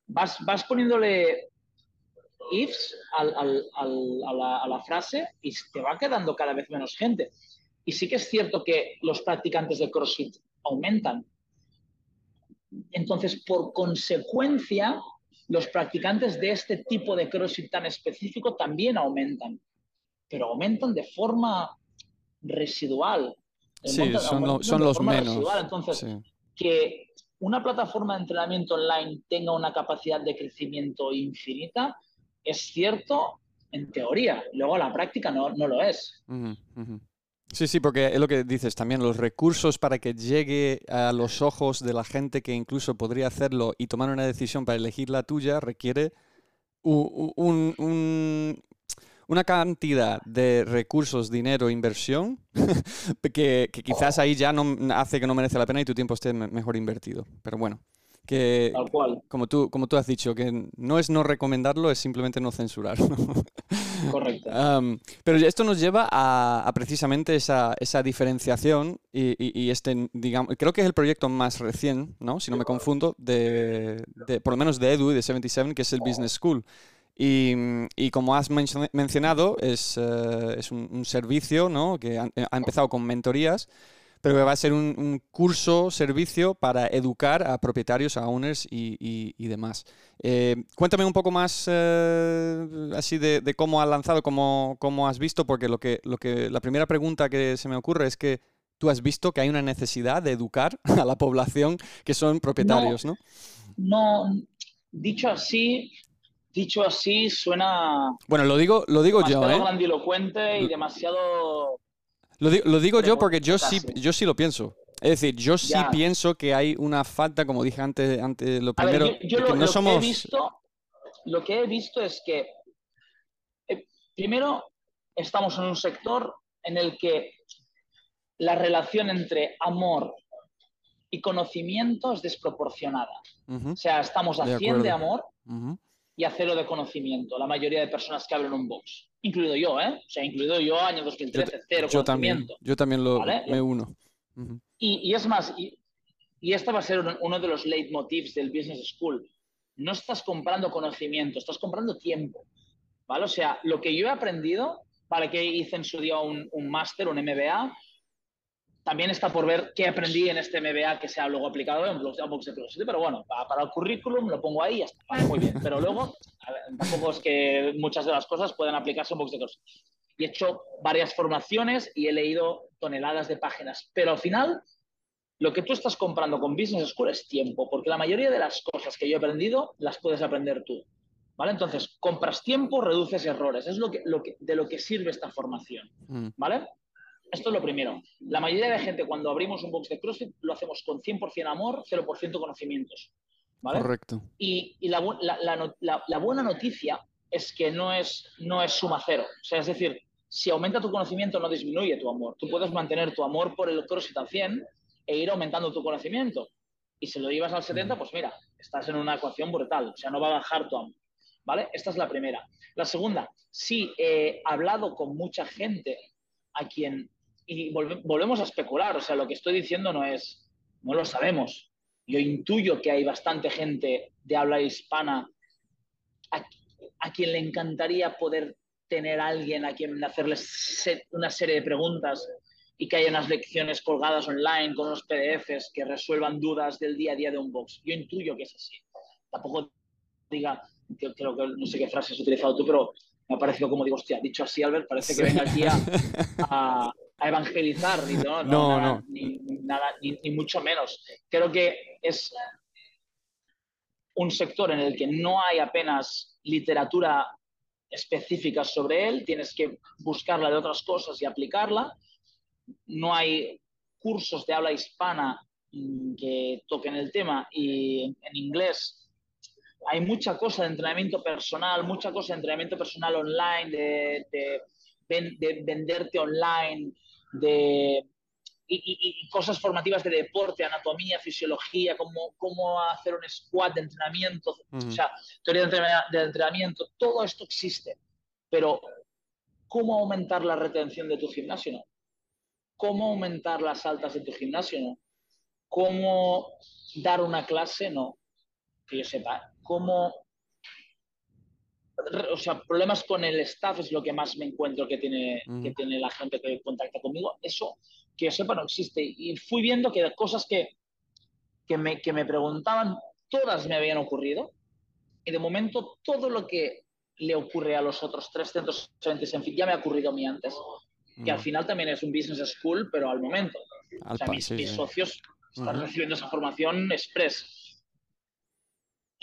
vas, vas poniéndole ifs a, a la frase y te va quedando cada vez menos gente. Y sí que es cierto que los practicantes de CrossFit aumentan, entonces, por consecuencia, los practicantes de este tipo de CrossFit tan específico también aumentan, pero aumentan de forma residual. Sí, son, son los menos. Entonces, que una plataforma de entrenamiento online tenga una capacidad de crecimiento infinita es cierto en teoría, luego la práctica no, no lo es. Sí, sí, porque es lo que dices también, los recursos para que llegue a los ojos de la gente que incluso podría hacerlo y tomar una decisión para elegir la tuya requiere un, una cantidad de recursos, dinero, inversión, (laughs) que, que, quizás ahí ya no hace que no merece la pena y tu tiempo esté mejor invertido. Pero bueno que Como, tú, como tú has dicho, que no es no recomendarlo, es simplemente no censurarlo. Correcto. (laughs) pero esto nos lleva a, precisamente esa, esa diferenciación y, este, digamos, creo que es el proyecto más recién, ¿no? si no me confundo, de, por lo menos de Edu y de 77, que es el Business School. Y, y, como has mencionado, es, eh, es un, servicio ¿no? que ha, empezado con mentorías, pero va a ser un, curso, servicio para educar a propietarios, a owners y, demás. Eh, cuéntame un poco más eh, así de, cómo has lanzado, cómo, cómo, has visto, porque lo que, lo que, la primera pregunta que se me ocurre es que tú has visto que hay una necesidad de educar (laughs) a la población que son propietarios, ¿no? No, dicho así, dicho así suena... Bueno, lo digo, lo digo yo, ¿eh? grandilocuente y demasiado lo, digo yo porque yo sí, yo sí lo pienso. Es decir, yo sí pienso que hay una falta, como dije antes, antes lo primero, yo, lo, no somos... Que he visto, lo que he visto es que, eh, primero, estamos en un sector en el que la relación entre amor y conocimiento es desproporcionada. O sea, estamos a 100 de amor y a cero de conocimiento, la mayoría de personas que abren un box incluido yo, ¿eh? O sea, incluido yo año 2013, cero yo También, yo también lo, me uno. y, es más, y, y este va a ser uno de los leitmotivs del Business School. No estás comprando conocimiento, estás comprando tiempo, ¿vale? O sea, lo que yo he aprendido, para que hice en su día un, un máster, un MBA, también está por ver qué aprendí en este MBA que se ha luego aplicado en Box de CrossFit, pero bueno, para, el currículum lo pongo ahí y ya está, muy bien. Pero luego, tampoco es que muchas de las cosas puedan aplicarse en Box de CrossFit. Y he hecho varias formaciones y he leído toneladas de páginas, pero al final lo que tú estás comprando con Business School es tiempo, porque la mayoría de las cosas que yo he aprendido las puedes aprender tú. ¿Vale? Entonces, compras tiempo, reduces errores. Es lo que, lo que, de lo que sirve esta formación. Mm. ¿Vale? Esto es lo primero. La mayoría de gente cuando abrimos un box de CrossFit lo hacemos con 100% amor, 0% conocimientos. ¿vale? Correcto. Y, la, buena noticia es que no es, no es suma cero. O sea, es decir, si aumenta tu conocimiento no disminuye tu amor. Tú puedes mantener tu amor por el CrossFit al 100 e ir aumentando tu conocimiento. Y si lo llevas al 70, pues mira, estás en una ecuación brutal. O sea, no va a bajar tu amor. ¿Vale? Esta es la primera. La segunda, sí, he hablado con mucha gente a quien y volvemos a especular. O sea, lo que estoy diciendo no es, no lo sabemos. Yo intuyo que hay bastante gente de habla hispana a quien le encantaría poder tener a alguien a quien hacerles una serie de preguntas y que haya unas lecciones colgadas online con unos PDFs que resuelvan dudas del día a día de un box. Yo intuyo que es así. Tampoco diga, que, creo que no sé qué frase has utilizado tú, pero me ha parecido como digo, hostia, dicho así, Albert, parece que venga aquí a, evangelizar. no, no, no, Ni, nada, ni, mucho menos. Creo que es un sector en el que no hay apenas literatura específica sobre él, tienes que buscarla de otras cosas y aplicarla. No hay cursos de habla hispana mm, que toquen el tema y en inglés hay mucha cosa de entrenamiento personal, mucha cosa de entrenamiento personal online, de, venderte online, de y, cosas formativas de deporte, anatomía, fisiología, cómo, cómo hacer un squat de entrenamiento, o sea, teoría de entrenamiento, todo esto existe. Pero, ¿cómo aumentar la retención de tu gimnasio? No. ¿Cómo aumentar las altas de tu gimnasio? No. ¿Cómo dar una clase? No. Que yo sepa cómo... O sea, problemas con el staff es lo que más me encuentro que tiene, que tiene la gente que contacta conmigo. Eso, que yo sepa, no existe. Y fui viendo que cosas que, que, me, que me preguntaban, todas me habían ocurrido. Y de momento, todo lo que le ocurre a los otros tres centros en fin, ya me ha ocurrido a mí antes. Que al final también es un business school, pero al momento. o sea, mis, socios están recibiendo esa formación express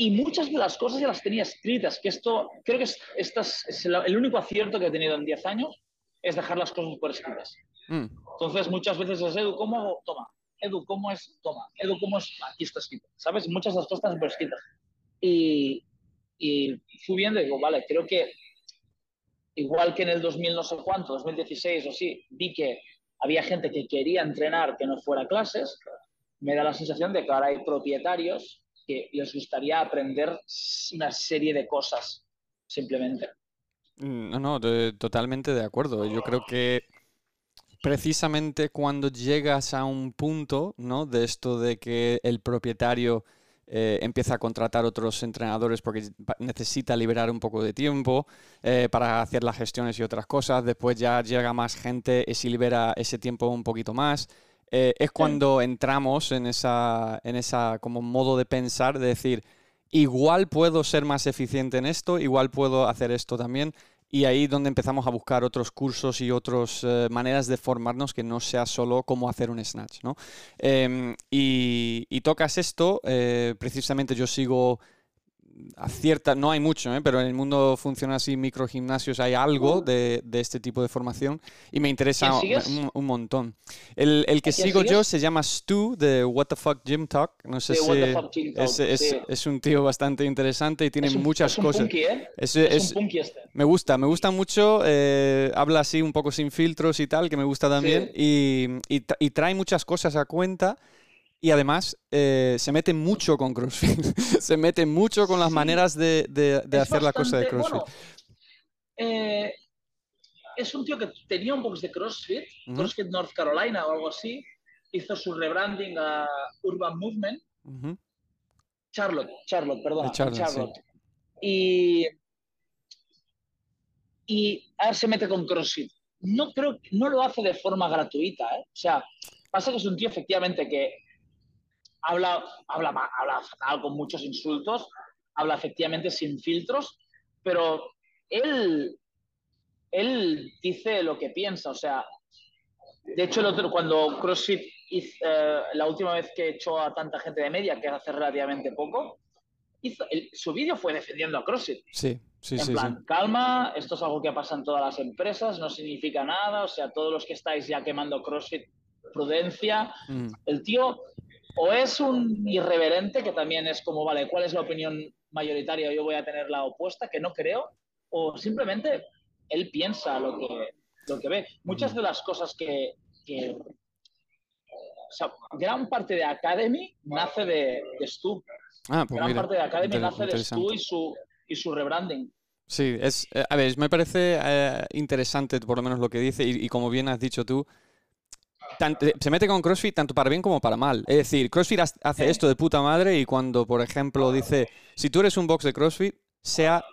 y muchas de las cosas ya las tenía escritas, que esto, creo que es, es el, único acierto que he tenido en 10 años, es dejar las cosas por escritas. Mm. Entonces, muchas veces es, Edu, ¿cómo hago? Toma. Edu, ¿cómo es? Toma. Edu, ¿cómo es? Aquí está escrito. ¿Sabes? Muchas de las cosas están por escritas. Y, y fui viendo y digo, vale, creo que igual que en el 2000 no sé cuánto, 2016 o así, vi que había gente que quería entrenar que no fuera clases, me da la sensación de que ahora hay propietarios les gustaría aprender una serie de cosas, simplemente. Mm, no, no, totalmente de acuerdo. Yo creo que precisamente cuando llegas a un punto, ¿no? De esto de que el propietario eh, empieza a contratar otros entrenadores porque necesita liberar un poco de tiempo eh, para hacer las gestiones y otras cosas. Después ya llega más gente y se libera ese tiempo un poquito más. Eh, es cuando entramos en esa, en esa como modo de pensar, de decir, igual puedo ser más eficiente en esto, igual puedo hacer esto también. Y ahí donde empezamos a buscar otros cursos y otras eh, maneras de formarnos que no sea solo cómo hacer un snatch. ¿no? Em, y, tocas esto, eh, precisamente yo sigo a cierta, no hay mucho, ¿eh? pero en el mundo funciona así, microgimnasios, hay algo de, de, este tipo de formación y me interesa un, montón. El, el que sigo yo se llama Stu de What the Fuck Gym Talk. No sé si es, es, es, un tío bastante interesante y tiene muchas cosas. ¿eh? es, un punky este. Me gusta, me gusta mucho. Eh, habla así un poco sin filtros y tal, que me gusta también. Y, y, y trae muchas cosas a cuenta y además eh, se mete mucho con CrossFit. (laughs) se mete mucho con las maneras de, de, hacer la cosa de CrossFit. Eh, es un tío que tenía un box de CrossFit, CrossFit North Carolina o algo así. Hizo su rebranding a Urban Movement. Charlotte, Charlotte, perdón. Charlotte. Y, y ahora se mete con CrossFit. No creo, no lo hace de forma gratuita, ¿eh? O sea, pasa que es un tío efectivamente que habla, habla, habla fatal con muchos insultos, habla efectivamente sin filtros, pero él, él dice lo que piensa, o sea, de hecho, el otro, cuando CrossFit eh, la última vez que echó a tanta gente de media, que hace relativamente poco, hizo, su vídeo fue defendiendo a CrossFit. Sí, sí, en plan, calma, esto es algo que pasa en todas las empresas, no significa nada, o sea, todos los que estáis ya quemando CrossFit, prudencia. Mm. El tío o es un irreverente que también es como, vale, ¿cuál es la opinión mayoritaria? Yo voy a tener la opuesta, que no creo, o simplemente él piensa lo que, lo que ve. Muchas de las cosas que, o sea, gran parte de Academy nace de, Stu. Ah, pues gran parte de Academy nace de Stu y su, y su rebranding. Sí, es, eh, a ver, me parece eh, interesante por lo menos lo que dice y, y como bien has dicho tú, se mete con CrossFit tanto para bien como para mal. Es decir, CrossFit hace esto de puta madre y cuando, por ejemplo, dice, si tú eres un box de CrossFit, sea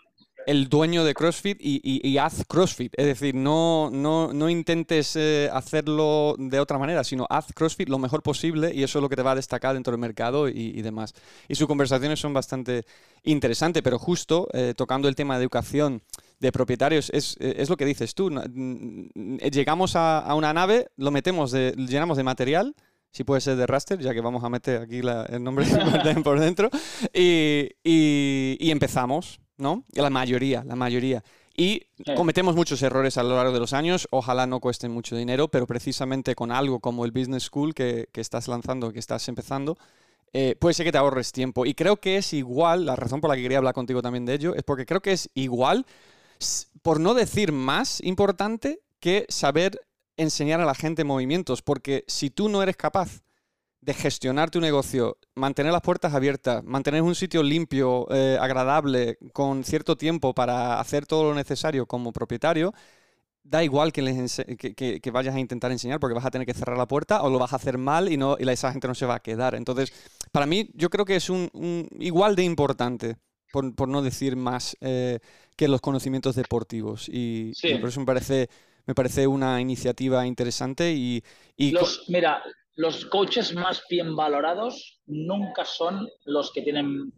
el dueño de CrossFit y, haz CrossFit. Es decir, no, no, intentes eh, hacerlo de otra manera, sino haz CrossFit lo mejor posible y eso es lo que te va a destacar dentro del mercado y, demás. Y sus conversaciones son bastante interesantes, pero justo eh, tocando el tema de educación de propietarios, es, lo que dices tú. Llegamos a, una nave, lo metemos, de, llenamos de material si puede ser de raster, ya que vamos a meter aquí el nombre (laughs) por dentro, y, y, empezamos, ¿no? La mayoría, la mayoría. Y cometemos muchos errores a lo largo de los años, ojalá no cuesten mucho dinero, pero precisamente con algo como el Business School que, que estás lanzando, que estás empezando, eh, puede ser que te ahorres tiempo. Y creo que es igual, la razón por la que quería hablar contigo también de ello, es porque creo que es igual, por no decir más importante, que saber enseñar a la gente movimientos, porque si tú no eres capaz de gestionar tu negocio, mantener las puertas abiertas, mantener un sitio limpio, eh, agradable, con cierto tiempo para hacer todo lo necesario como propietario, da igual que, les que, vayas a intentar enseñar porque vas a tener que cerrar la puerta o lo vas a hacer mal y, no, y esa gente no se va a quedar. Entonces, para mí yo creo que es un, igual de importante, por, no decir más, eh, que los conocimientos deportivos. Y, y por eso me parece me parece una iniciativa interesante y... mira, los coaches más bien valorados nunca son los que tienen,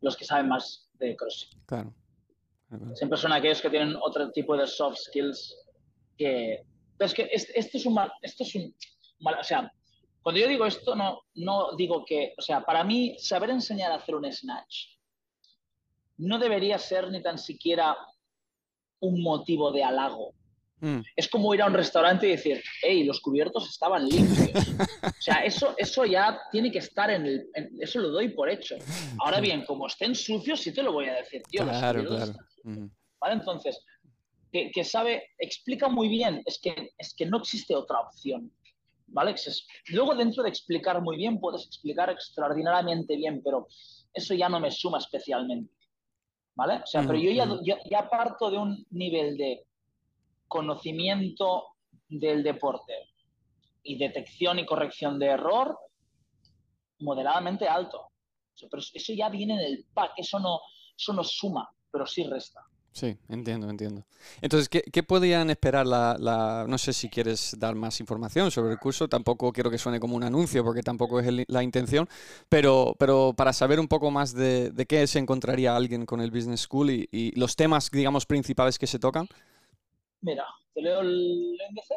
los que saben más de CrossFit. Claro. Siempre son aquellos que tienen otro tipo de soft skills que... Pero es que esto es un mal, esto es un o sea, cuando yo digo esto no, no digo que, o sea, para mí saber enseñar a hacer un snatch no debería ser ni tan siquiera un motivo de halago. Mm. Es como ir a un restaurante y decir, hey, los cubiertos estaban limpios. o sea, eso, eso ya tiene que estar en el... eso lo doy por hecho. Ahora bien, como estén sucios, sí te lo voy a decir, tío. Claro, claro. ¿Vale? Entonces, que, sabe, explica muy bien, es que, es que no existe otra opción. ¿Vale? Luego, dentro de explicar muy bien, puedes explicar extraordinariamente bien, pero eso ya no me suma especialmente. ¿Vale? O sea, pero yo ya, yo ya parto de un nivel de conocimiento del deporte y detección y corrección de error moderadamente alto. Pero eso ya viene en el pack, eso no, eso no suma, pero sí resta. Sí, entiendo, entiendo. Entonces, ¿qué, qué podían esperar la, No sé si quieres dar más información sobre el curso, tampoco quiero que suene como un anuncio, porque tampoco es la intención, pero, pero para saber un poco más de, de, qué se encontraría alguien con el Business School y, y los temas, digamos, principales que se tocan. Mira, te leo el índice.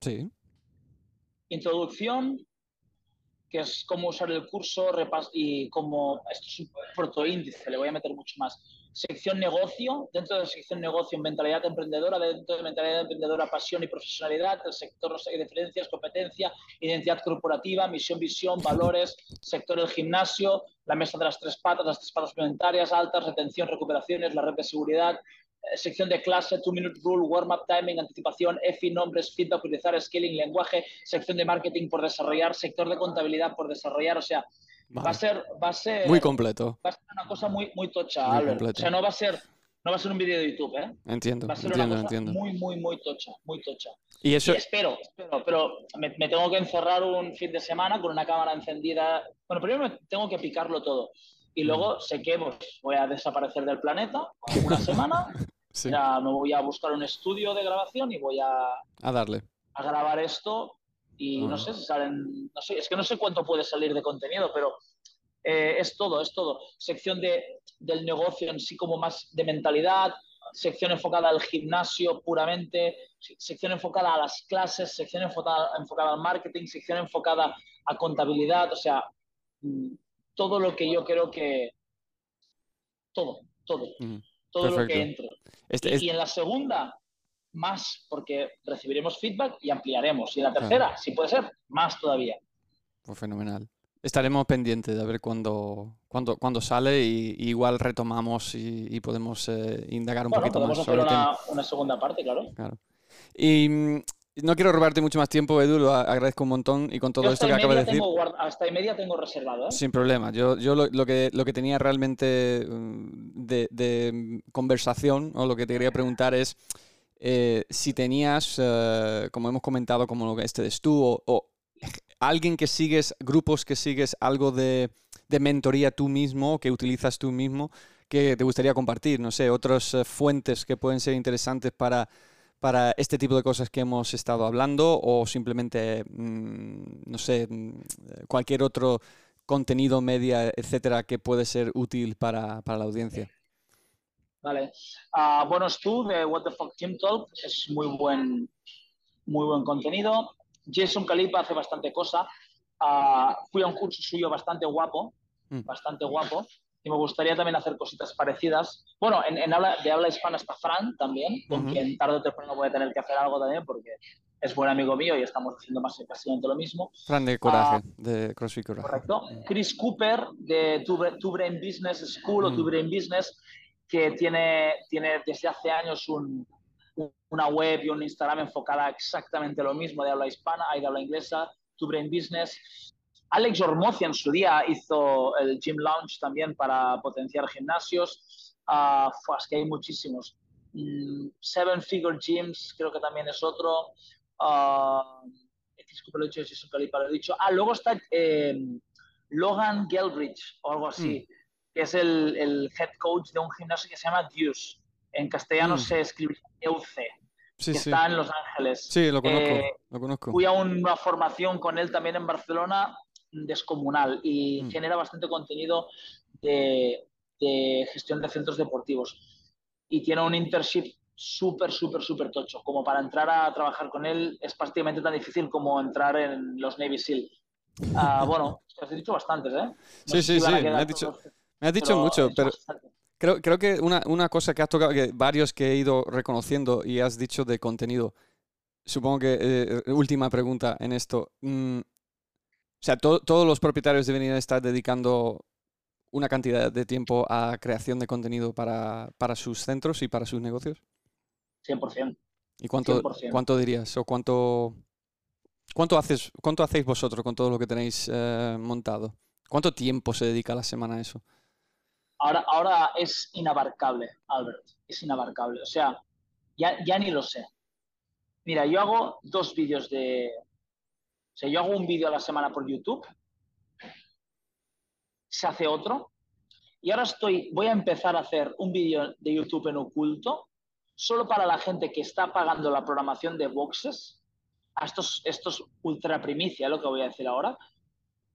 Sí. Introducción, que es cómo usar el curso, repas y cómo. Esto es un protoíndice, le voy a meter mucho más. Sección negocio, dentro de la sección negocio, mentalidad emprendedora, dentro de mentalidad emprendedora, pasión y profesionalidad, el sector de diferencias, competencia, identidad corporativa, misión, visión, valores, sector del gimnasio, la mesa de las tres patas, las tres patas complementarias, altas, retención, recuperaciones, la red de seguridad, eh, sección de clase, two minute rule, warm up timing, anticipación, EFI, nombres, feedback, utilizar, scaling, lenguaje, sección de marketing por desarrollar, sector de contabilidad por desarrollar, o sea, va a ser, va a ser muy completo. Va a ser una cosa muy, muy tocha, O sea, no va a ser, no va a ser un vídeo de YouTube, ¿eh? Entiendo, va a ser entiendo, una cosa muy, muy, muy tocha, muy tocha. Y eso. espero, espero, pero me, me, tengo que encerrar un fin de semana con una cámara encendida. Bueno, primero me tengo que picarlo todo. Y luego sé que pues, voy a desaparecer del planeta una (laughs) semana Ya me voy a buscar un estudio de grabación y voy a, a darle. A grabar esto y no sé si salen, no sé, es que no sé cuánto puede salir de contenido, pero eh, es todo, es todo. Sección de, del negocio en sí como más de mentalidad, sección enfocada al gimnasio puramente, sección enfocada a las clases, sección enfocada, enfocada al marketing, sección enfocada a contabilidad, o sea, mm, todo lo que yo creo que... Todo, todo todo lo que entre. Este y, en la segunda, más, porque recibiremos feedback y ampliaremos. Y en la tercera, si puede ser, más todavía. Pues fenomenal. Estaremos pendientes de ver cuándo, cuándo, cuándo sale y, igual retomamos y, podemos eh, indagar un poquito más sobre una, una segunda parte, claro. Claro. Y mm, no quiero robarte mucho más tiempo, Edu, lo agradezco un montón y con todo esto que acabas de decir. hasta y media tengo reservado. ¿eh? Sin problema. Yo, yo lo, que, lo que tenía realmente mm, de, conversación o lo que te quería preguntar es eh, si tenías, eh, como hemos comentado, como este de tú o, alguien que sigues, grupos que sigues algo de, de mentoría tú mismo, que utilizas tú mismo, que te gustaría compartir, no sé, otras eh, fuentes que pueden ser interesantes para, para este tipo de cosas que hemos estado hablando o simplemente, mm, no sé, mm, cualquier otro contenido, media, etcétera, que puede ser útil para, para la audiencia. Vale. Uh, bueno, tú de What the Fuck Team Talk es muy buen, muy buen contenido. Jason Calipa hace bastante cosa. Uh, fui a un curso suyo bastante guapo, mm. bastante guapo. Y me gustaría también hacer cositas parecidas. Bueno, en, en habla, de habla hispana está Fran también, con quien tarde o temprano voy a tener que hacer algo también porque es buen amigo mío y estamos haciendo más básicamente lo mismo. Fran de Coraje, uh, de CrossFit Coraje. Correcto. Chris Cooper de Two Brain Business School mm. o Two Brain Business que tiene, tiene desde hace años un, una web y un Instagram enfocada exactamente lo mismo de habla hispana, hay de habla inglesa, Tu Brain Business. Alex Ormocia en su día hizo el Gym Lounge también para potenciar gimnasios. Uh, es que hay muchísimos. Mm, Seven Figure Gyms creo que también es otro. Uh, lo he dicho, lo he dicho. Ah, luego está eh, Logan Gelbridge o algo así. Mm que es el, el, head coach de un gimnasio que se llama Deuce. En castellano mm. se escribe EUC, que está en Los Ángeles. Sí, lo conozco, eh, lo conozco. Fui a una formación con él también en Barcelona descomunal y mm. genera bastante contenido de, de, gestión de centros deportivos. Y tiene un internship súper, súper, súper tocho. Como para entrar a trabajar con él es prácticamente tan difícil como entrar en los Navy SEAL. Uh, (laughs) bueno, te he dicho bastantes, ¿eh? sí, sí, sí, me has dicho... Me has dicho mucho, pero creo, creo que una, una, cosa que has tocado, que varios que he ido reconociendo y has dicho de contenido, supongo que eh, última pregunta en esto. Mm, o sea, todos los propietarios deberían estar dedicando una cantidad de tiempo a creación de contenido para, para sus centros y para sus negocios. 100%. ¿Y cuánto, cuánto dirías? ¿O cuánto, cuánto, haces, cuánto hacéis vosotros con todo lo que tenéis eh, montado? ¿Cuánto tiempo se dedica a la semana a eso? Ahora, ahora es inabarcable, Albert, es inabarcable. O sea, ya, ya ni lo sé. Mira, yo hago dos vídeos de... O sea, yo hago un vídeo a la semana por YouTube, se hace otro, y ahora estoy, voy a empezar a hacer un vídeo de YouTube en oculto, solo para la gente que está pagando la programación de boxes. A estos, estos ultra primicia, lo que voy a decir ahora,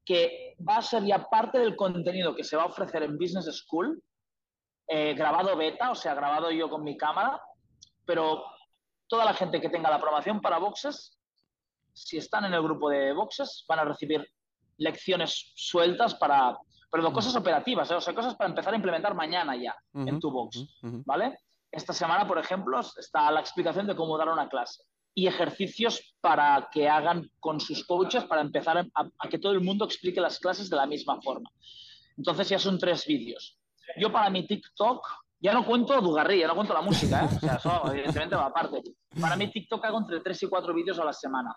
que va a ser ya parte del contenido que se va a ofrecer en Business School, eh, grabado beta, o sea, grabado yo con mi cámara, pero toda la gente que tenga la aprobación para boxes, si están en el grupo de boxes, van a recibir lecciones sueltas para, pero cosas operativas, ¿eh? o sea, cosas para empezar a implementar mañana ya en tu box, ¿vale? Esta semana, por ejemplo, está la explicación de cómo dar una clase y ejercicios para que hagan con sus coaches para empezar a, que todo el mundo explique las clases de la misma forma. Entonces ya son tres vídeos. Yo para mi TikTok, ya no cuento Dugarry, ya no cuento la música, ¿eh? o sea, eso evidentemente va aparte. Para mi TikTok hago entre tres y cuatro vídeos a la semana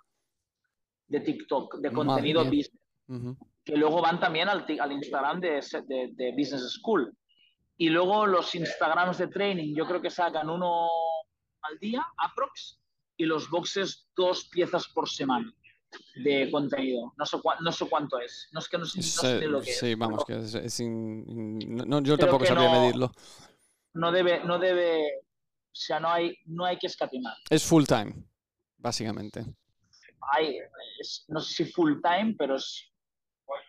de TikTok, de contenido business, que luego van también al, al Instagram de, de, de Business School. Y luego los Instagrams de training, yo creo que sacan uno al día, aprox, y los boxes dos piezas por semana de contenido. No sé, no sé cuánto es. No es que no sé, lo que es. Sí, vamos, que es, no, yo tampoco sabía medirlo. No debe, no debe, o sea, no hay, no hay que escatimar. Es full time, básicamente. Hay, no sé si full time, pero es,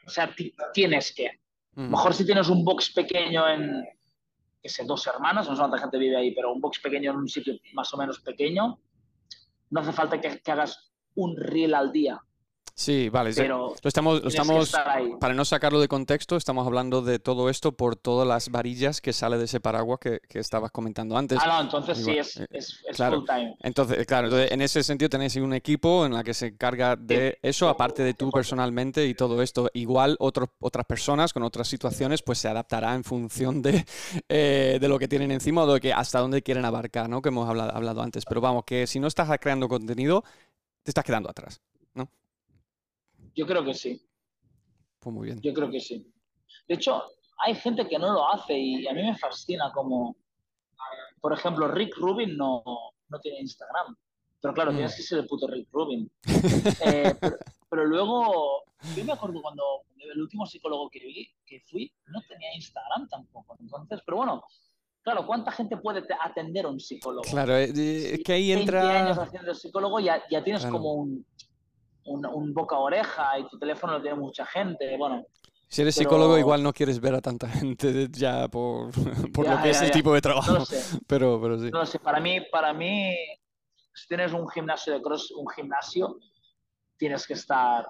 o sea, tienes que. Mejor si tienes un box pequeño en, que sé, dos hermanas, no sé cuánta gente vive ahí, pero un box pequeño en un sitio más o menos pequeño, no hace falta que, hagas un reel al día. Sí, vale. Pero lo estamos, lo estamos para no sacarlo de contexto, estamos hablando de todo esto por todas las varillas que sale de ese paraguas que, estabas comentando antes. Ah, no, entonces sí, es, eh, es, full time. Entonces, claro, en ese sentido tenéis un equipo en la que se encarga de eso, aparte de tú personalmente y todo esto. Igual otras personas con otras situaciones, pues se adaptará en función de, eh, de lo que tienen encima o de que hasta dónde quieren abarcar, ¿no? Que hemos hablado, hablado antes. Pero vamos, que si no estás creando contenido, te estás quedando atrás. Yo creo que sí. Pues muy bien. Yo creo que sí. De hecho, hay gente que no lo hace y a mí me fascina como, por ejemplo, Rick Rubin no, no tiene Instagram. Pero claro, mm. tienes que ser el puto Rick Rubin. (laughs) Eh, pero, luego, yo me acuerdo cuando, el último psicólogo que vi, que fui, no tenía Instagram tampoco. Entonces, pero bueno, claro, ¿cuánta gente puede atender a un psicólogo? Claro, eh, es que ahí entra... 20 años haciendo psicólogo ya, ya tienes como un, un, un boca a oreja y tu teléfono lo tiene mucha gente. Bueno, si eres psicólogo, igual no quieres ver a tanta gente ya por, (laughs) por lo que es el tipo de trabajo. No sé. (laughs) Pero, pero sí. No sé, para mí, para mí, si tienes un gimnasio de cross, un gimnasio, tienes que estar.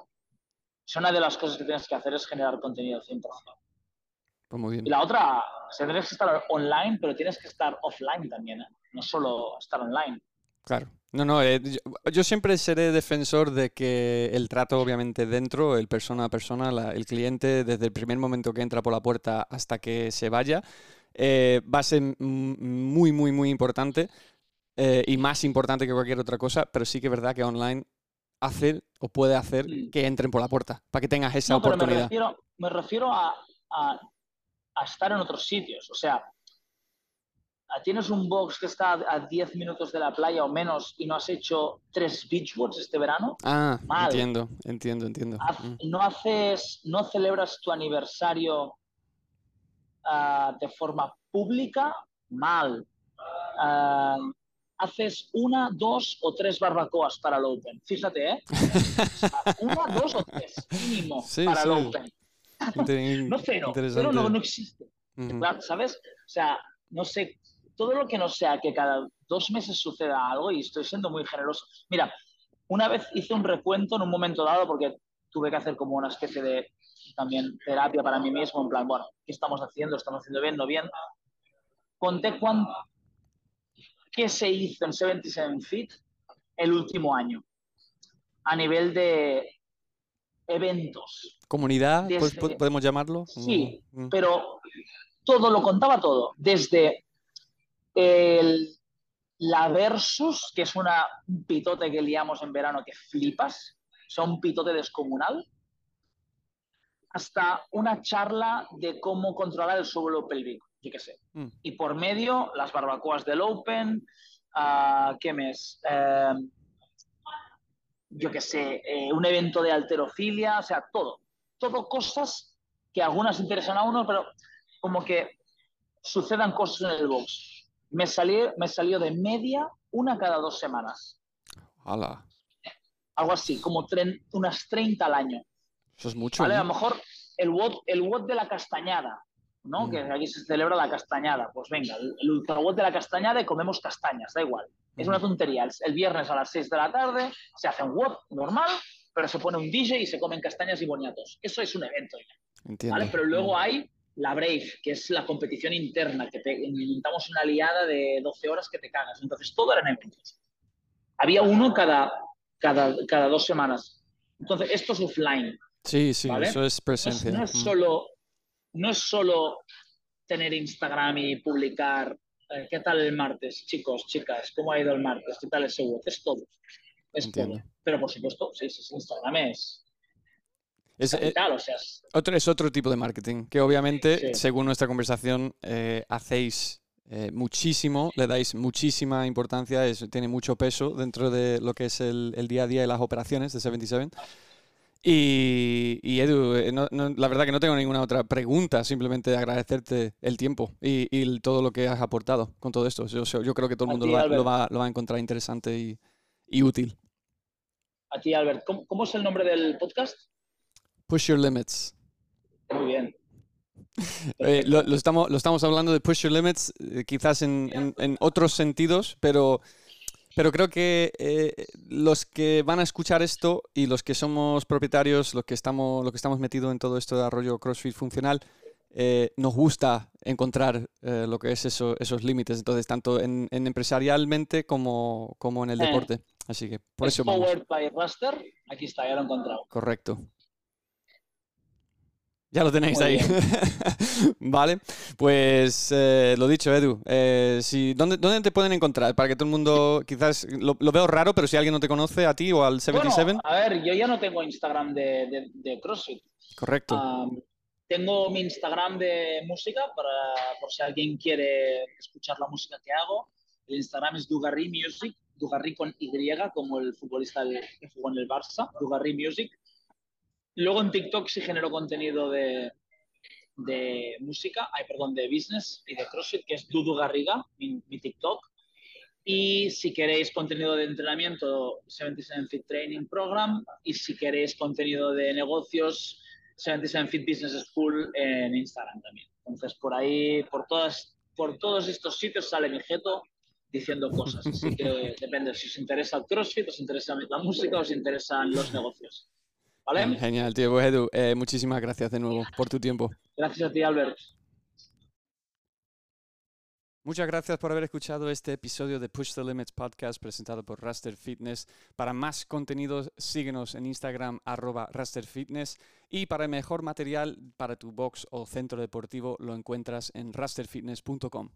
Si una de las cosas que tienes que hacer es generar contenido 100%. Pues muy bien. Y la otra, o sea, tienes que estar online, pero tienes que estar offline también, ¿eh? no solo estar online. Claro. No, no, eh, yo, siempre seré defensor de que el trato, obviamente, dentro, el persona a persona, el cliente, desde el primer momento que entra por la puerta hasta que se vaya, eh, va a ser muy, muy, muy importante eh, y más importante que cualquier otra cosa, pero sí que es verdad que online hace o puede hacer que entren por la puerta, para que tengas esa oportunidad. Me refiero, a, a estar en otros sitios, o sea, tienes un box que está a 10 minutos de la playa o menos y no has hecho tres beachboards este verano. Ah, entiendo, entiendo, entiendo. Mm. No haces, no celebras tu aniversario ah, de forma pública, mal. Ah, haces una, dos o tres barbacoas para el Open. Fíjate, ¿eh? (laughs) una, dos o tres, mínimo, para el Open. (laughs) no cero, pero no, no existe. ¿Sabes? O sea, no sé todo lo que no sea que cada dos meses suceda algo, y estoy siendo muy generoso. Mira, una vez hice un recuento en un momento dado porque tuve que hacer como una especie de también terapia para mí mismo, en plan, bueno, ¿qué estamos haciendo? ¿Estamos haciendo bien? ¿No bien? Conté cuánto, qué se hizo en 77 Fit el último año a nivel de eventos. ¿Comunidad? ¿Podemos llamarlo? Sí, mm. pero todo lo contaba todo, desde el, la Versus, que es una, un pitote que liamos en verano que flipas, son un pitote descomunal, hasta una charla de cómo controlar el suelo pélvico, yo qué sé. Mm. Y por medio, las barbacoas del Open, uh, ¿qué mes? Uh, yo qué sé, eh, un evento de alterofilia, o sea, todo. Todo cosas que algunas interesan a uno, pero como que sucedan cosas en el box me salió, me salió de media una cada dos semanas. ¡Hala! Algo así, como unas 30 al año. Eso es mucho. A lo mejor el WOT, el de la castañada, ¿no? Mm. Que aquí se celebra la castañada. Pues venga, el, el ultra de la castañada y comemos castañas, da igual. Es una mm. tontería. El, viernes a las 6 de la tarde se hace un WOT normal, pero se pone un DJ y se comen castañas y boniatos. Eso es un evento Entiendo. Pero luego mm. hay la Brave, que es la competición interna, que te inventamos una liada de 12 horas que te cagas. Entonces, todo eran eventos. Había uno cada, cada, cada dos semanas. Entonces, esto es offline. Sí, sí, eso es presencia. No es, solo, no es solo tener Instagram y publicar eh, qué tal el martes, chicos, chicas, cómo ha ido el martes, qué tal ese web, es todo. Es todo. Pero por supuesto, sí, sí, Instagram es, es, eh, otro, es otro tipo de marketing, que obviamente, según nuestra conversación, eh, hacéis eh, muchísimo, le dais muchísima importancia, es, tiene mucho peso dentro de lo que es el, día a día y las operaciones de 77. Y, y Edu, la verdad que no tengo ninguna otra pregunta, simplemente agradecerte el tiempo y, todo lo que has aportado con todo esto. Yo, yo creo que todo el mundo lo, va, lo, va, a encontrar interesante y, y útil. A ti, Albert. ¿Cómo, es el nombre del podcast? Push Your Limits. Muy bien. (laughs) Eh, lo, estamos, lo estamos hablando de Push Your Limits, eh, quizás en, en, otros sentidos, pero, pero creo que eh, los que van a escuchar esto y los que somos propietarios, los que estamos, los que estamos metidos en todo esto de arroyo CrossFit funcional, nos gusta encontrar lo que es eso, esos límites, entonces tanto en, en empresarialmente como, como en el deporte. Así que por eso vamos. Powered by Raster, aquí está, ya lo he encontrado. Correcto. Ya lo tenéis ahí. (laughs) vale, pues eh, lo dicho, Edu. Eh, si, ¿dónde, ¿dónde, te pueden encontrar? Para que todo el mundo, quizás lo, veo raro, pero si alguien no te conoce, a ti o al 77. a ver, yo ya no tengo Instagram de, de, CrossFit. Correcto. tengo mi Instagram de música para, por si alguien quiere escuchar la música que hago. El Instagram es Dugarry Music, Dugarry con Y, como el futbolista que jugó en el Barça, Dugarry Music. Luego en TikTok sí genero contenido de, música, ay, perdón, de business y de CrossFit, que es Dudu Garriga, mi, TikTok. Y si queréis contenido de entrenamiento, 77 Fit Training Program. Y si queréis contenido de negocios, 77 Fit Business School en Instagram también. Entonces, por ahí, por, todas, por todos estos sitios sale mi jeto diciendo cosas. Así que (laughs) depende si os interesa el CrossFit, os interesa la música, os interesan los negocios. ¿Vale? Genial, tío. Pues Edu, eh, muchísimas gracias de nuevo por tu tiempo. Gracias a ti, Albert. Muchas gracias por haber escuchado este episodio de Push the Limits podcast presentado por Raster Fitness. Para más contenidos, síguenos en Instagram arroba Raster Fitness y para el mejor material para tu box o centro deportivo lo encuentras en rasterfitness.com.